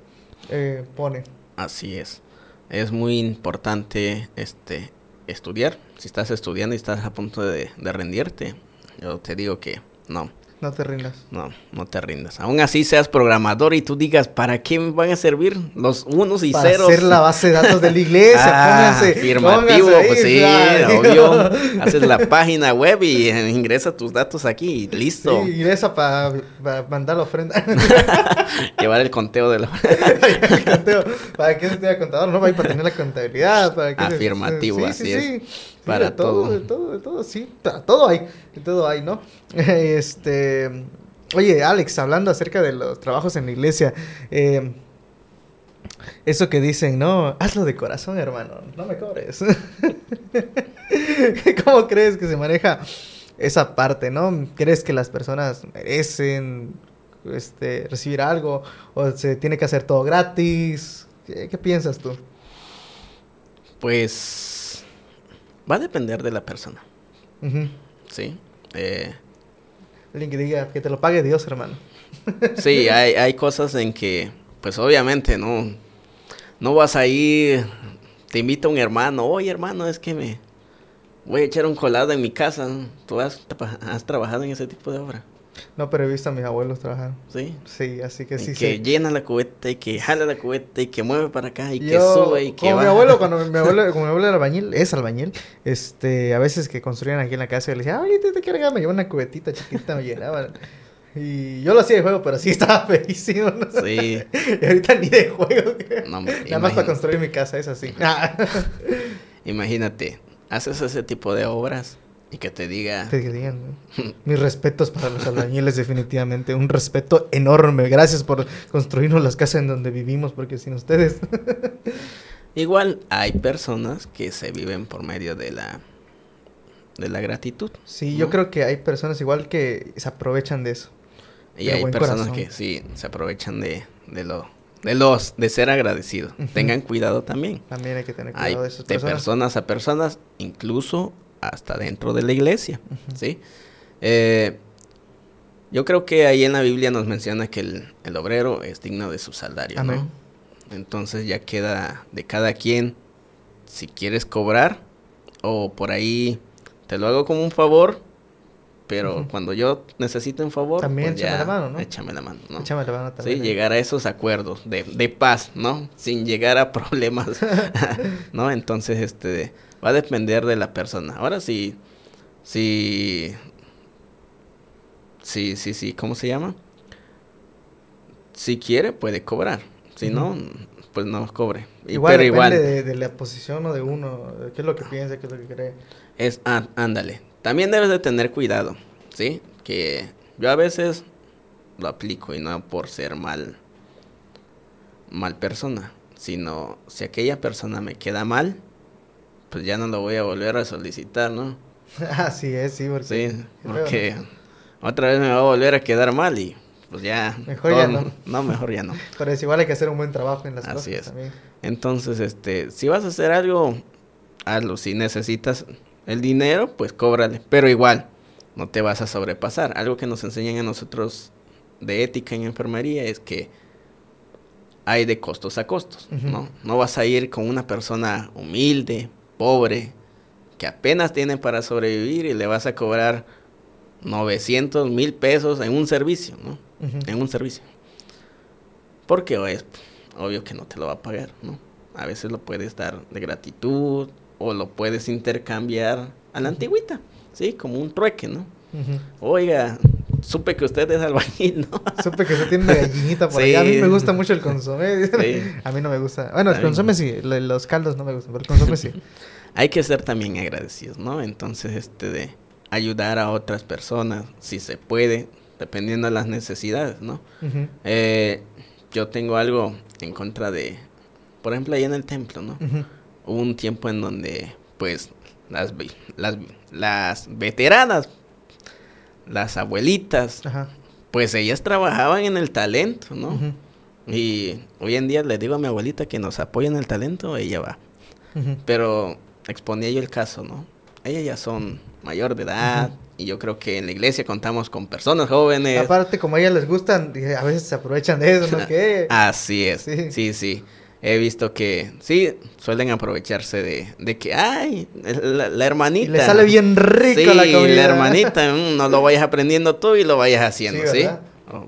eh, pone. Así es. Es muy importante este estudiar. Si estás estudiando y estás a punto de rendirte, yo te digo que no, No te rindas. no, no te rindas. Aún así seas programador y tú digas, ¿para qué me van a servir los unos y Para ceros? hacer la base de datos de la iglesia, Ah, pónganse. afirmativo, pónganse ahí, pues sí, claro. obvio. Haces la página web y eh, ingresa tus datos aquí y listo. Sí, ingresa para mandar la ofrenda. Llevar el conteo de la... Conteo. ¿Para qué se tiene contador? No, para tener la contabilidad. ¿para qué se- Afirmativo, sí, así sí, es. Para de todo, todo. de todo, de todo, sí. Todo hay, de todo hay, ¿no? Este, oye, Alex, hablando acerca de los trabajos en la iglesia, eh, eso que dicen, no, hazlo de corazón, hermano, no me cobres. ¿Cómo crees que se maneja esa parte, no? ¿Crees que las personas merecen este, recibir algo o se tiene que hacer todo gratis? ¿Qué, qué piensas tú? Pues va a depender de la persona. ¿sí? Eh, Alguien que diga que te lo pague Dios, hermano. sí, hay, hay cosas en que, pues obviamente, no, no vas a ir, te invita un hermano, oye hermano, es que me voy a echar un colado en mi casa. ¿tú has trabajado en ese tipo de obra? No, pero he visto a mis abuelos trabajar. Sí. Sí, así que Y sí, que sí. llena la cubeta y que jala la cubeta y que mueve para acá y que sube y que como mi baja. abuelo, cuando mi abuelo, como mi abuelo era albañil, es albañil, este, a veces que construían aquí en la casa, yo le decía, ay, te, te quiero me llevaba una cubetita chiquita, me llenaban. Y yo lo hacía de juego, pero sí estaba feísimo, ¿no? Sí. Y ahorita ni de juego. No, hombre, Nada más para construir mi casa, es así. Imagínate, haces ese tipo de obras y que te diga, Te digan, ¿no? Mis respetos para los albañiles, definitivamente. Un respeto enorme. Gracias por construirnos las casas en donde vivimos, porque sin ustedes. igual hay personas que se viven por medio de la de la gratitud. Sí, yo ¿no? creo que hay personas igual que se aprovechan de eso. Y de hay personas corazón. que sí se aprovechan de, de lo de los de ser agradecidos. Ujú. Tengan cuidado también. También hay que tener Hay cuidado de esas de personas. personas a personas, incluso hasta dentro de la iglesia. ¿sí? Eh, yo creo que ahí en la Biblia nos menciona que el, el obrero es digno de su salario, Amén. ¿no? Entonces ya queda de cada quien si quieres cobrar o por ahí te lo hago como un favor, pero cuando yo necesito un favor, También pues échame ya, la mano, ¿no? Échame la mano, ¿no? Échame la mano Sí. ¿eh? llegar a esos acuerdos de, de paz, ¿no? Sin llegar a problemas, ¿no? Entonces, este, va a depender de la persona. Ahora sí, sí, sí, sí, sí, ¿cómo se llama? Si quiere, puede cobrar. Si no, pues no cobre. Igual pero depende igual, De, de la posición o de uno, qué es lo que piensa, qué es lo que cree. es, ah, ándale. También debes de tener cuidado, ¿sí? Que yo a veces lo aplico y no por ser mal, mal persona, sino si aquella persona me queda mal, pues ya no lo voy a volver a solicitar, ¿no? Así es, sí, porque... Sí, porque otra vez me va a volver a quedar mal y pues ya... Mejor ya no. No, mejor ya no. Pero es igual hay que hacer un buen trabajo en las Así cosas es. también. Entonces, este, si vas a hacer algo, hazlo. Si necesitas el dinero, pues cóbrale. Pero igual, no te vas a sobrepasar. Algo que nos enseñan a nosotros de ética en enfermería es que hay de costos a costos. ¿no? No vas a ir con una persona humilde, pobre, que apenas tiene para sobrevivir y le vas a cobrar 900 mil pesos en un servicio, ¿no? En un servicio. Porque es obvio que no te lo va a pagar, ¿no? A veces lo puedes dar de gratitud o lo puedes intercambiar a la antigüita, ¿sí? Como un trueque, ¿no? Oiga, supe que usted es albañil, ¿no? Supe que se tiene una gallinita por Sí. allá. A mí me gusta mucho el consomé. Sí. A mí no me gusta. Bueno, el consomé sí. lo- Los caldos no me gustan, pero el consomé sí. Hay que ser también agradecidos, ¿no? Entonces, este de ayudar a otras personas, si se puede, dependiendo de las necesidades, ¿no? Eh, yo tengo algo en contra de, por ejemplo, ahí en el templo, ¿no? Hubo un tiempo en donde, pues, las, las, las veteranas, las abuelitas, Ajá. pues ellas trabajaban en el talento, ¿no? Y hoy en día le digo a mi abuelita que nos apoya en el talento, ella va. Pero exponía yo el caso, ¿no? Ellas ya son mayor de edad y yo creo que en la iglesia contamos con personas jóvenes. Aparte, como a ellas les gustan, a veces se aprovechan de eso, ¿no? ¿Qué? Así es, Sí. sí. sí, He visto que, sí, suelen aprovecharse de, de que, ay, la, la Y hermanita. le sale bien rico sí, la comida. la hermanita, mm, no lo vayas aprendiendo tú y lo vayas haciendo, Sí. Oh,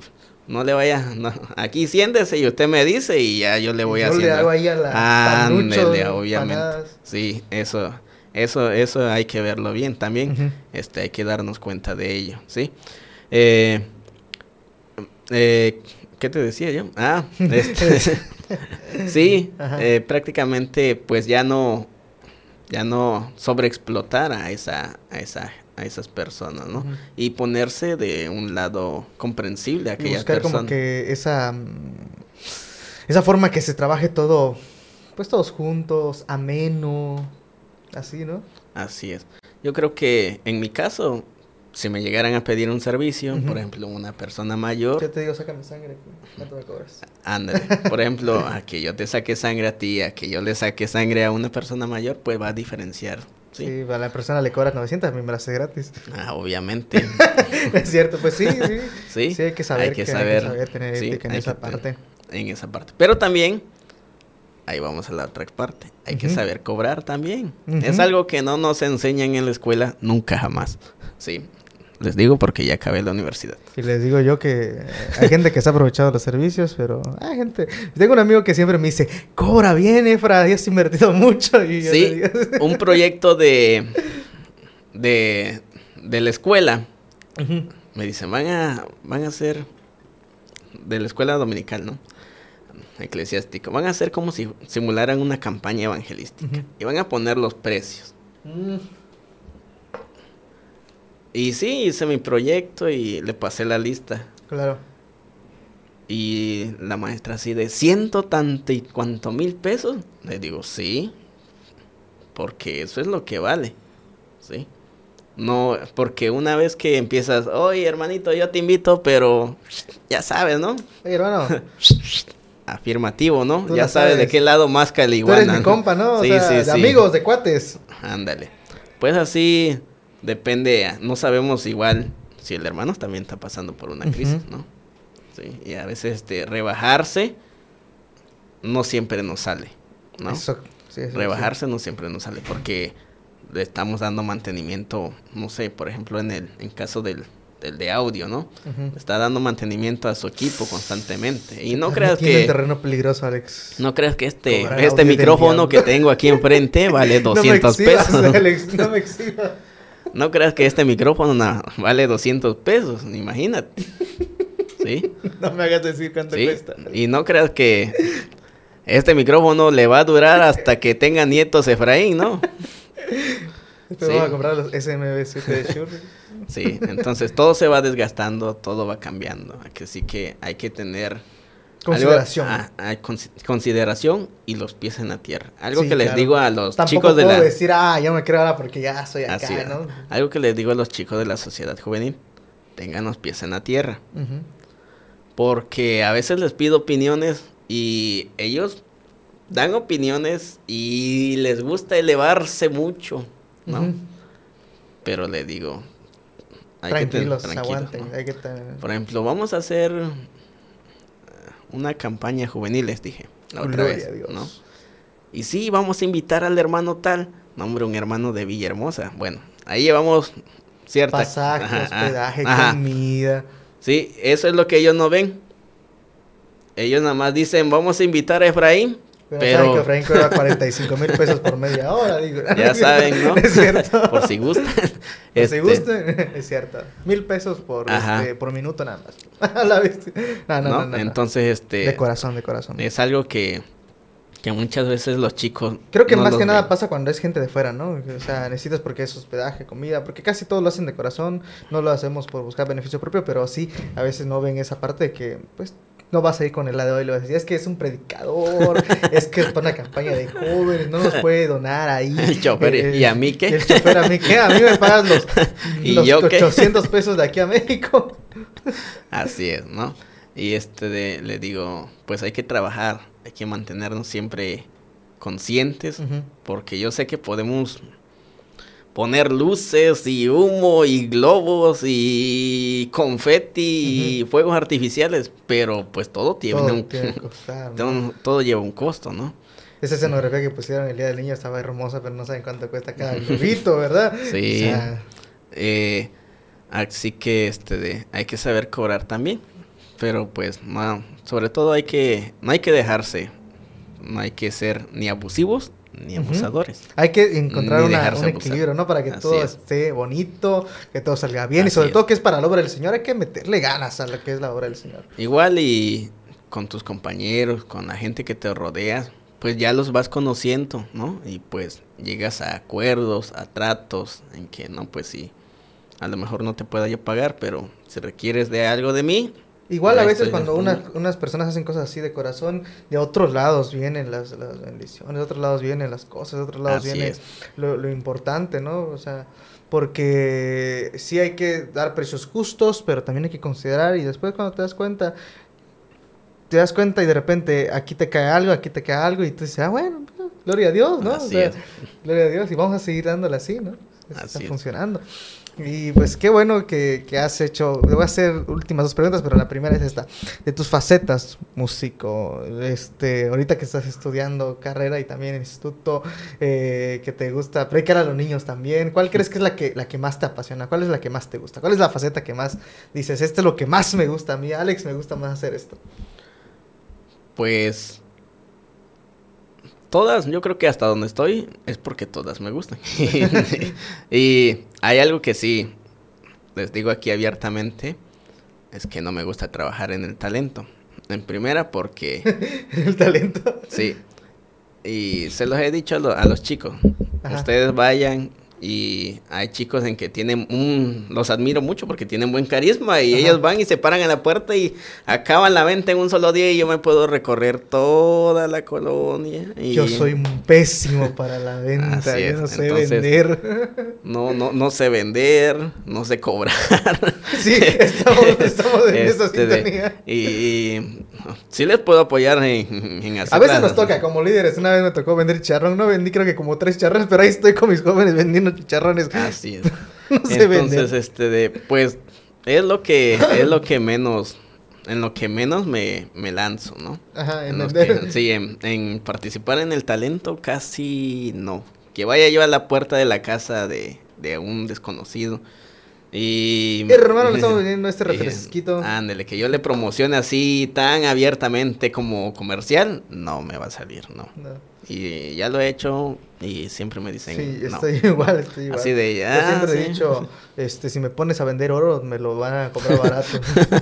No le vayas, no, aquí siéntese y usted me dice y ya yo le voy Yo haciendo. le hago ahí a la Ándele, obviamente. Sí, eso, eso, eso hay que verlo bien también. Este, hay que darnos cuenta de ello, ¿sí? Eh, eh, ¿Qué te decía yo? Ah, este, sí, eh, prácticamente, pues ya no, ya no sobreexplotar a esa, a esa, a esas personas, ¿no? Y ponerse de un lado comprensible a aquella buscar persona. como que esa esa forma que se trabaje todo pues todos juntos ameno así no Así es. Yo creo que en mi caso, si me llegaran a pedir un servicio, por ejemplo, una persona yo mayor, te digo sácame sangre ¿cuánto me cobras? ándale, por ejemplo, a que yo te saque sangre a ti, a que yo le saque sangre a una persona mayor, pues va a diferenciar, sí, ¿sí? a la persona le cobras 900 a mí me hace gratis. Ah, obviamente, es cierto pues sí sí. Sí, sí hay que saber hay que que, saber, hay que saber. tener sí, ética en esa parte. en esa parte. Pero también, ahí vamos a la otra parte, hay que saber cobrar también. Es algo que no nos enseñan en la escuela nunca jamás, ¿sí? Les digo porque ya acabé la universidad. y les digo yo que hay gente que se ha aprovechado los servicios, pero hay gente... Tengo un amigo que siempre me dice, cobra bien, Efra, ya has invertido mucho. Y Sí, un proyecto de, de, de la escuela. Me dicen, van a, van a hacer, de la escuela dominical, ¿no? Eclesiástico. Van a hacer como si simularan una campaña evangelística. Y van a poner los precios. Mm, Y sí, hice mi proyecto y le pasé la lista. Claro. Y la maestra así de ciento tanto y cuánto mil pesos. Le digo, sí. Porque eso es lo que vale. Sí. No, porque una vez que empiezas, oye hermanito, yo te invito, pero ya sabes, ¿no? Oye, hermano, Afirmativo, ¿no? Ya sabes de qué lado más tú iguana. eres mi compa, ¿no? O Sí, sea, sí, de sí. amigos, de cuates. Ándale. Pues así depende, no sabemos igual si el hermano también está pasando por una crisis. ¿no? Sí, y a veces este rebajarse no siempre nos sale, ¿no? Eso, sí, eso, rebajarse no siempre nos sale porque le estamos dando mantenimiento, no sé, por ejemplo en el en caso del, del de audio, ¿no? Está dando mantenimiento a su equipo constantemente y no creas que terreno peligroso, Alex. no creas que este Cobrar este micrófono que tengo aquí enfrente vale 200 no me exhibas, pesos. Alex, no me exhibas. No creas que este micrófono vale 200 pesos, imagínate. ¿Sí? No me hagas decir cuánto ¿Sí? cuesta. Y no creas que este micrófono le va a durar hasta que tenga nietos Efraín, ¿no? Te Sí. vamos a comprar los SMB7 de Shure. Sí, entonces todo se va desgastando, todo va cambiando. Así que hay que tener Consideración. Algo- ah, ah, consi- consideración y los pies en la tierra. Algo Sí, que les claro. digo a los Tampoco chicos de puedo la... decir, ah, ya me creo ahora porque ya soy acá, Así. ¿no? Algo que les digo a los chicos de la sociedad juvenil. Tengan los pies en la tierra. Porque a veces les pido opiniones y ellos dan opiniones y les gusta elevarse mucho, ¿no? Pero le digo, hay que Tranquilos, tranquilos, aguanten. ¿no? Hay que tener... Por ejemplo, vamos a hacer una campaña juvenil, les dije, la otra Gloria vez, a Dios. ¿no? Y sí, vamos a invitar al hermano tal, no, hombre, un hermano de Villahermosa. Bueno, ahí llevamos cierta... Pasaje, Ajá, hospedaje, ajá. comida. Sí, eso es lo que ellos no ven. Ellos nada más dicen, vamos a invitar a Efraín, Pero, Pero- saben que Efraín cobra 45 mil pesos por media hora, digo. ya saben, ¿no? Es cierto. Por si gustan. Por Este, si gusten, es cierto. Mil pesos por, este, por minuto nada más. La bestia. No, no, ¿no? no. Entonces, este... De corazón, de corazón. Es algo que, que muchas veces los chicos... Creo que no más que nada pasa cuando es gente de fuera, ¿no? O sea, necesitas porque es hospedaje, comida, porque casi todos lo hacen de corazón, no lo hacemos por buscar beneficio propio, pero sí, a veces no ven esa parte de que, pues, no vas a ir con el lado de hoy, lo vas a decir, es que es un predicador, es que es para una campaña de jóvenes, no nos puede donar ahí. El chofer, ¿y a mí qué? y El chofer, ¿a mí qué? A mí me pagas los, ¿Y los yo qué? 800 pesos de aquí a México. Así es, ¿no? Y este de, le digo, pues hay que trabajar, hay que mantenernos siempre conscientes, porque yo sé que podemos poner luces y humo y globos y confeti y fuegos artificiales, pero pues todo tiene Todo un tiene que costar, todo, todo lleva un costo, ¿no? Esa escenografía que pusieron el Día del Niño estaba hermosa, pero no saben cuánto cuesta cada globito, ¿verdad? Sí. O sea, Eh, así que este de, hay que saber cobrar también. Pero pues no, sobre todo hay que no hay que dejarse. No hay que ser ni abusivos ni abusadores. hay que encontrar una- un equilibrio, ¿no? Para que Así todo es. esté bonito, que todo salga bien y sobre es. todo que es para la obra del Señor, hay que meterle ganas a lo que es la obra del Señor. Igual y con tus compañeros, con la gente que te rodea, pues ya los vas conociendo, ¿no? Y pues llegas a acuerdos, a tratos en que no, pues sí, a lo mejor no te pueda yo pagar, pero si requieres de algo de mí, Igual a veces cuando una- unas personas hacen cosas así de corazón, de otros lados vienen las, las bendiciones, de otros lados vienen las cosas, de otros lados Así viene lo, lo importante, ¿no? O sea, porque sí hay que dar precios justos, pero también hay que considerar y después cuando te das cuenta, te das cuenta y de repente aquí te cae algo, aquí te cae algo y tú dices, ah, bueno, pues, gloria a Dios, ¿no? O Así sea, es. Gloria a Dios y vamos a seguir dándole así, ¿no? Así está es. funcionando. Y pues qué bueno que, que has hecho. Le voy a hacer últimas dos preguntas, pero la primera es esta. De tus facetas, músico, este, ahorita que estás estudiando carrera y también instituto, eh, que te gusta predicar a los niños también, ¿cuál crees que es la que, la que más te apasiona? ¿Cuál es la que más te gusta? ¿Cuál es la faceta que más dices, este es lo que más me gusta a mí? Alex, me gusta más hacer esto. Pues todas, yo creo que hasta donde estoy es porque todas me gustan. y hay algo que sí, les digo aquí abiertamente, es que no me gusta trabajar en el talento. En primera porque, El talento. sí, y se los he dicho a, lo- a los chicos, Ajá. ustedes vayan y hay chicos en que tienen un, los admiro mucho porque tienen buen carisma y Ajá. ellos van y se paran en la puerta y acaban la venta en un solo día y yo me puedo recorrer toda la colonia. Y Yo soy un pésimo para la venta, Así yo es, no sé entonces- vender. No, no, no sé vender, no sé cobrar. sí, estamos, estamos en esa Este, de- sintonía. y, y sí les puedo apoyar en, en hacer A veces las- nos toca como líderes. Una vez me tocó vender chicharrón. No vendí creo que como tres chicharrones, pero ahí estoy con mis jóvenes vendiendo chicharrones. Así es. no sé Entonces, este de, pues, es lo que, es lo que menos, en lo que menos me, me lanzo, ¿no? Ajá, en En que- sí, en, en participar en el talento casi no. Que vaya yo a la puerta de la casa de, de un desconocido y... Hermano, le estamos vendiendo este refresquito. Ándele, que yo le promocione así tan abiertamente como comercial, no me va a salir, no. No. Y ya lo he hecho y siempre me dicen Sí, no. estoy igual, estoy igual. Así de, Yo ah, siempre he dicho, este, si me pones a vender oro, me lo van a comprar barato.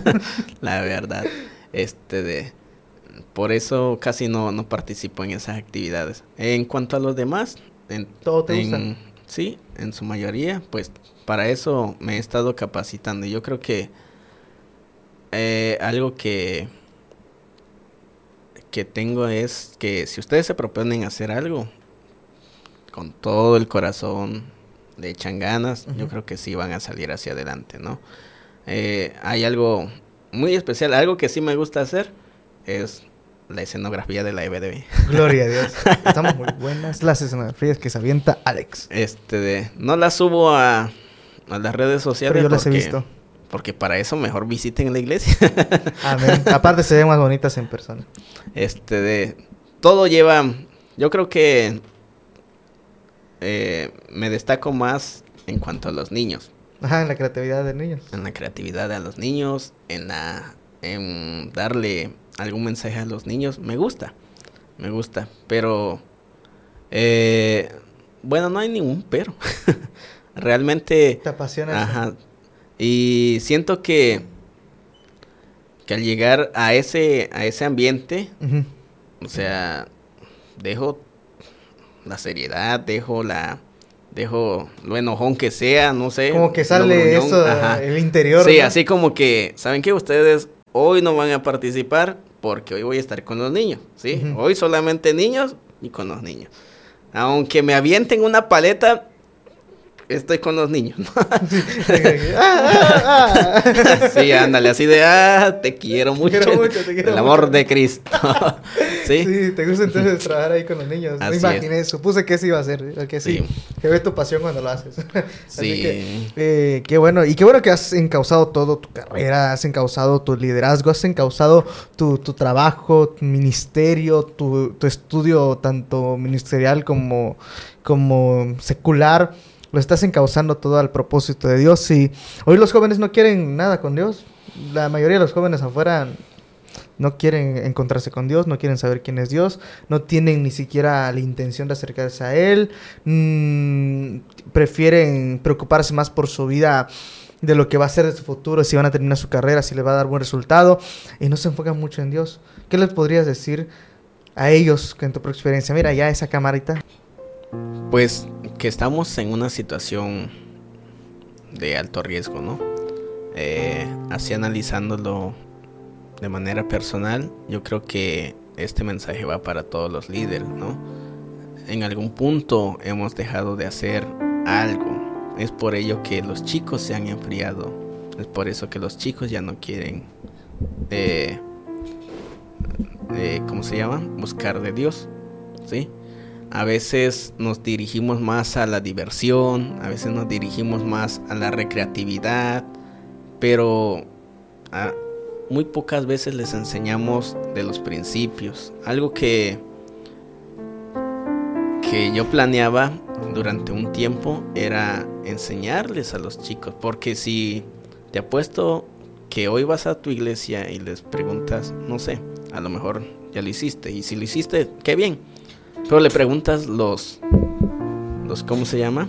La verdad, este de... Por eso casi no, no participo en esas actividades. En cuanto a los demás, en, Todo te gusta. en- sí, en su mayoría, pues para eso me he estado capacitando. Yo creo que eh, algo que que tengo es que si ustedes se proponen hacer algo con todo el corazón, le echan ganas, yo creo que sí van a salir hacia adelante, ¿no? Eh, hay algo muy especial, algo que sí me gusta hacer es la escenografía de la EBDB. Gloria a Dios. Estamos muy buenas las escenografías que se avienta Alex. Este, de, no las subo a, a las redes sociales. Pero yo las he visto. Porque para eso mejor visiten la iglesia. Amén. Aparte se ven más bonitas en persona. Este, de, todo lleva, yo creo que eh, me destaco más en cuanto a los niños. Ajá, en la creatividad de niños. En la creatividad de los niños, en la, en darle algún mensaje a los niños, me gusta, me gusta, pero, eh, bueno, no hay ningún pero. Realmente... Te apasiona. Ajá. Y siento que, que al llegar a ese, a ese ambiente, o sea, dejo la seriedad, dejo la dejo lo enojón que sea, no sé. Como que sale eso, el interior. Sí, así como que, ¿saben qué? Ustedes hoy no van a participar porque hoy voy a estar con los niños, ¿sí? Hoy solamente niños y con los niños. Aunque me avienten una paleta, estoy con los niños. sí, ándale, así de, ah, te quiero mucho. Te quiero mucho te quiero el amor de Cristo. ¿Sí? ¿Sí? te gusta entonces trabajar ahí con los niños. Así Me imaginé, supuse que sí iba a ser, que sí, que ve tu pasión cuando lo haces. sí. Que, eh, qué bueno, y qué bueno que has encauzado todo tu carrera, has encauzado tu liderazgo, has encauzado tu, tu trabajo, tu ministerio, tu, tu estudio tanto ministerial como, como secular lo estás encauzando todo al propósito de Dios. Y hoy los jóvenes no quieren nada con Dios. La mayoría de los jóvenes afuera no quieren encontrarse con Dios, no quieren saber quién es Dios, no tienen ni siquiera la intención de acercarse a Él, mm, prefieren preocuparse más por su vida de lo que va a ser de su futuro, si van a terminar su carrera, si le va a dar buen resultado, y no se enfocan mucho en Dios. ¿Qué les podrías decir a ellos en tu experiencia? Mira, ya esa camarita. Pues que estamos en una situación de alto riesgo, ¿no? Eh, así analizándolo de manera personal, yo creo que este mensaje va para todos los líderes, ¿no? En algún punto hemos dejado de hacer algo. Es por ello que los chicos se han enfriado. Es por eso que los chicos ya no quieren, eh, eh, ¿cómo se llama? Buscar de Dios, ¿sí? A veces nos dirigimos más a la diversión, a veces nos dirigimos más a la recreatividad, pero muy pocas veces les enseñamos de los principios. Algo que, que yo planeaba durante un tiempo era enseñarles a los chicos, porque si te apuesto que hoy vas a tu iglesia y les preguntas, no sé, a lo mejor ya lo hiciste, y si lo hiciste, qué bien pero le preguntas los, los, ¿cómo se llama?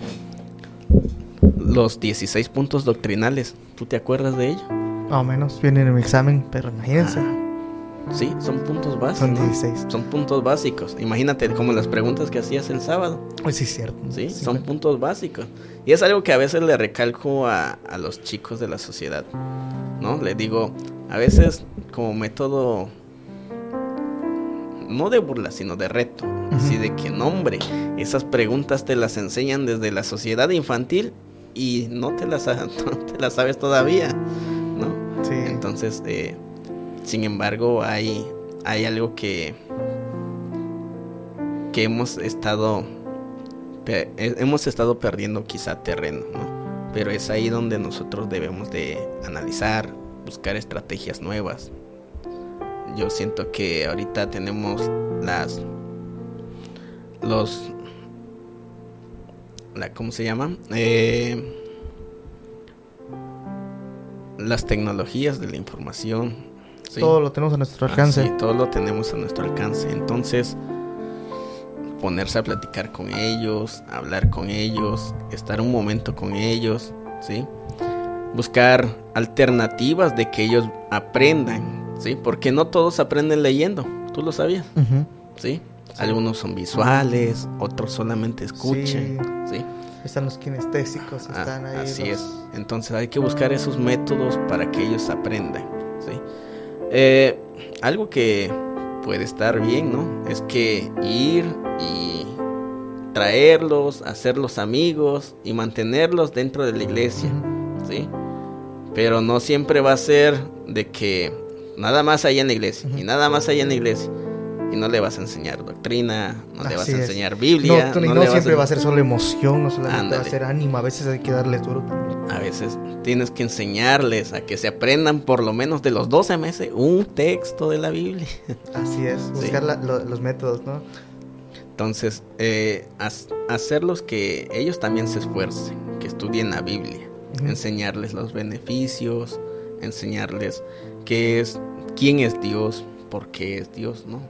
Los 16 puntos doctrinales. ¿Tú te acuerdas de ello? Más o menos, vienen en mi examen, pero imagínense. Ah, sí, son puntos básicos. Son 16. Son puntos básicos. Imagínate como las preguntas que hacías el sábado. Pues sí, cierto. Sí, son puntos básicos. Y es algo que a veces le recalco a, a los chicos de la sociedad. ¿No? Le digo, a veces como método no de burla, sino de reto. Así de que, nombre, esas preguntas te las enseñan desde la sociedad infantil y no te las, te las sabes todavía, ¿no? Sí. Entonces, eh, sin embargo, hay, hay algo que, que hemos estado, eh, hemos estado perdiendo quizá terreno, ¿no? Pero es ahí donde nosotros debemos de analizar, buscar estrategias nuevas, yo siento que ahorita tenemos las los la cómo se llama eh, las tecnologías de la información todo lo tenemos a nuestro alcance. sí, todo lo tenemos a nuestro alcance. Entonces ponerse a platicar con ellos hablar con ellos estar un momento con ellos sí buscar alternativas de que ellos aprendan ¿sí? Porque no todos aprenden leyendo, tú lo sabías, ¿sí? Algunos son visuales, otros solamente escuchan, ¿sí? Están los kinestésicos, ah, están ahí. Así es. Entonces hay que buscar esos métodos para que ellos aprendan, ¿sí? Eh, algo que puede estar bien, ¿no? Es que ir y traerlos, hacerlos amigos y mantenerlos dentro de la iglesia, ¿sí? Pero no siempre va a ser de que nada más hay en la iglesia y nada más hay en la iglesia y no le vas a enseñar doctrina, no le vas a enseñar Biblia. No, no, siempre va a ser solo emoción, no solamente va a ser ánimo, a veces hay que darles duro también. A veces tienes que enseñarles a que se aprendan por lo menos de los 12 meses un texto de la Biblia. Así es, buscar los métodos, ¿no? Entonces, eh, hacerlos que ellos también se esfuercen, que estudien la Biblia, enseñarles los beneficios, enseñarles qué es, quién es Dios, por qué es Dios, ¿no?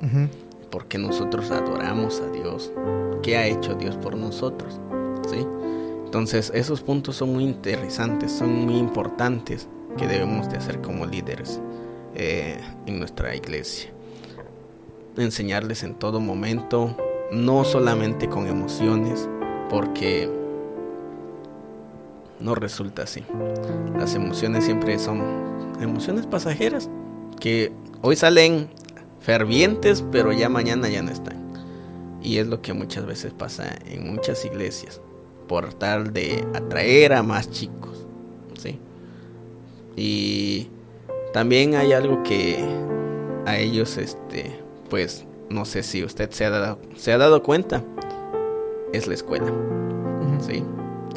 Porque nosotros adoramos a Dios, qué ha hecho Dios por nosotros, ¿sí? Entonces, esos puntos son muy interesantes, son muy importantes que debemos de hacer como líderes eh, en nuestra iglesia. Enseñarles en todo momento no solamente con emociones, porque no resulta así. Las emociones siempre son emociones pasajeras que hoy salen fervientes, pero ya mañana ya no están. Y es lo que muchas veces pasa en muchas iglesias, por tal de atraer a más chicos, ¿sí? Y también hay algo que a ellos, este, pues no sé si usted se ha dado, se ha dado cuenta, es la escuela. ¿sí?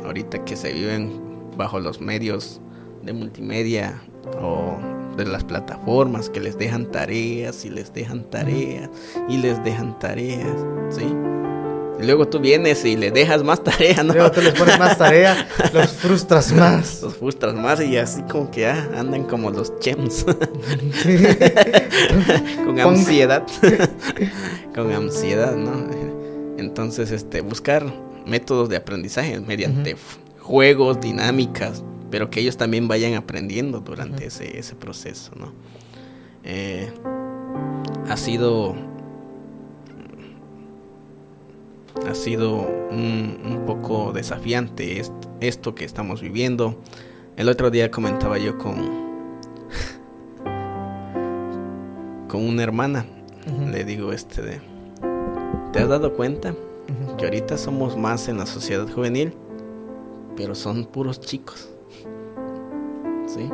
Ahorita que se viven bajo los medios de multimedia o de las plataformas que les dejan tareas y les dejan tareas y les dejan tareas, ¿sí? Y luego tú vienes y le dejas más tarea, ¿no? Luego tú les pones más tarea, los frustras más. Los frustras más y así como que ah, andan como los chems. Con ansiedad. Con ansiedad, ¿no? Entonces, este, buscar métodos de aprendizaje mediante juegos, dinámicas, pero que ellos también vayan aprendiendo durante ese, ese proceso, ¿no? Eh, ha sido ha sido un, poco desafiante esto, que estamos viviendo. El otro día comentaba yo con con una hermana. Le digo este de ¿Te has dado cuenta que ahorita somos más en la sociedad juvenil, pero son puros chicos? ¿Sí?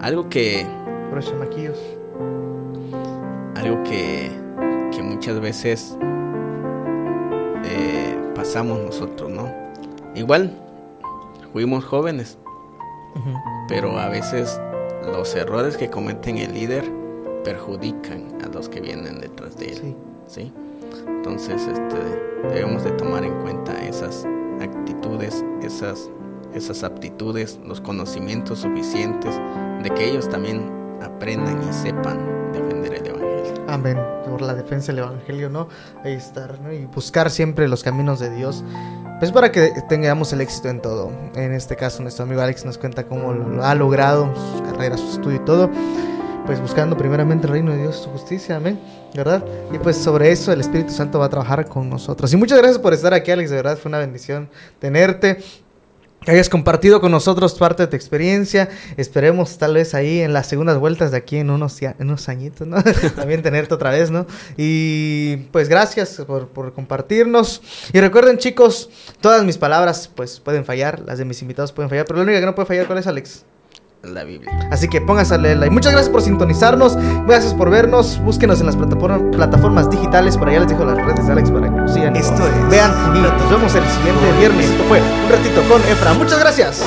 Algo que puros chamaquillos. Algo que que muchas veces pasamos nosotros, ¿no? Igual, fuimos jóvenes, pero a veces los errores que cometen el líder perjudican a los que vienen detrás de él, ¿sí? Entonces, este, debemos de tomar en cuenta esas actitudes, esas, esas aptitudes, los conocimientos suficientes de que ellos también aprendan y sepan defender el Evangelio. Amén. Por la defensa del Evangelio, ¿no? Ahí estar. Y buscar siempre los caminos de Dios. Pues para que tengamos el éxito en todo. En este caso, nuestro amigo Alex nos cuenta cómo lo ha logrado, sus carreras, su estudio y todo. Pues buscando primeramente el reino de Dios, su justicia, amén, ¿verdad? Y pues sobre eso el Espíritu Santo va a trabajar con nosotros. Y muchas gracias por estar aquí, Alex, de verdad fue una bendición tenerte que hayas compartido con nosotros parte de tu experiencia. Esperemos tal vez ahí en las segundas vueltas de aquí en unos, en unos añitos, ¿no? También tenerte otra vez, ¿no? Y pues gracias por, por, compartirnos. Y recuerden chicos, todas mis palabras pues pueden fallar, las de mis invitados pueden fallar, pero la única que no puede fallar, ¿cuál es Alex? La Biblia. Así que pónganse a leerla. Y muchas gracias por sintonizarnos. Gracias por vernos. Búsquenos en las plataformas digitales. Por allá les dejo las redes de Alex para que nos sigan. Esto es. Vean y nos vemos el siguiente viernes. Esto fue un ratito con Efra. Muchas gracias.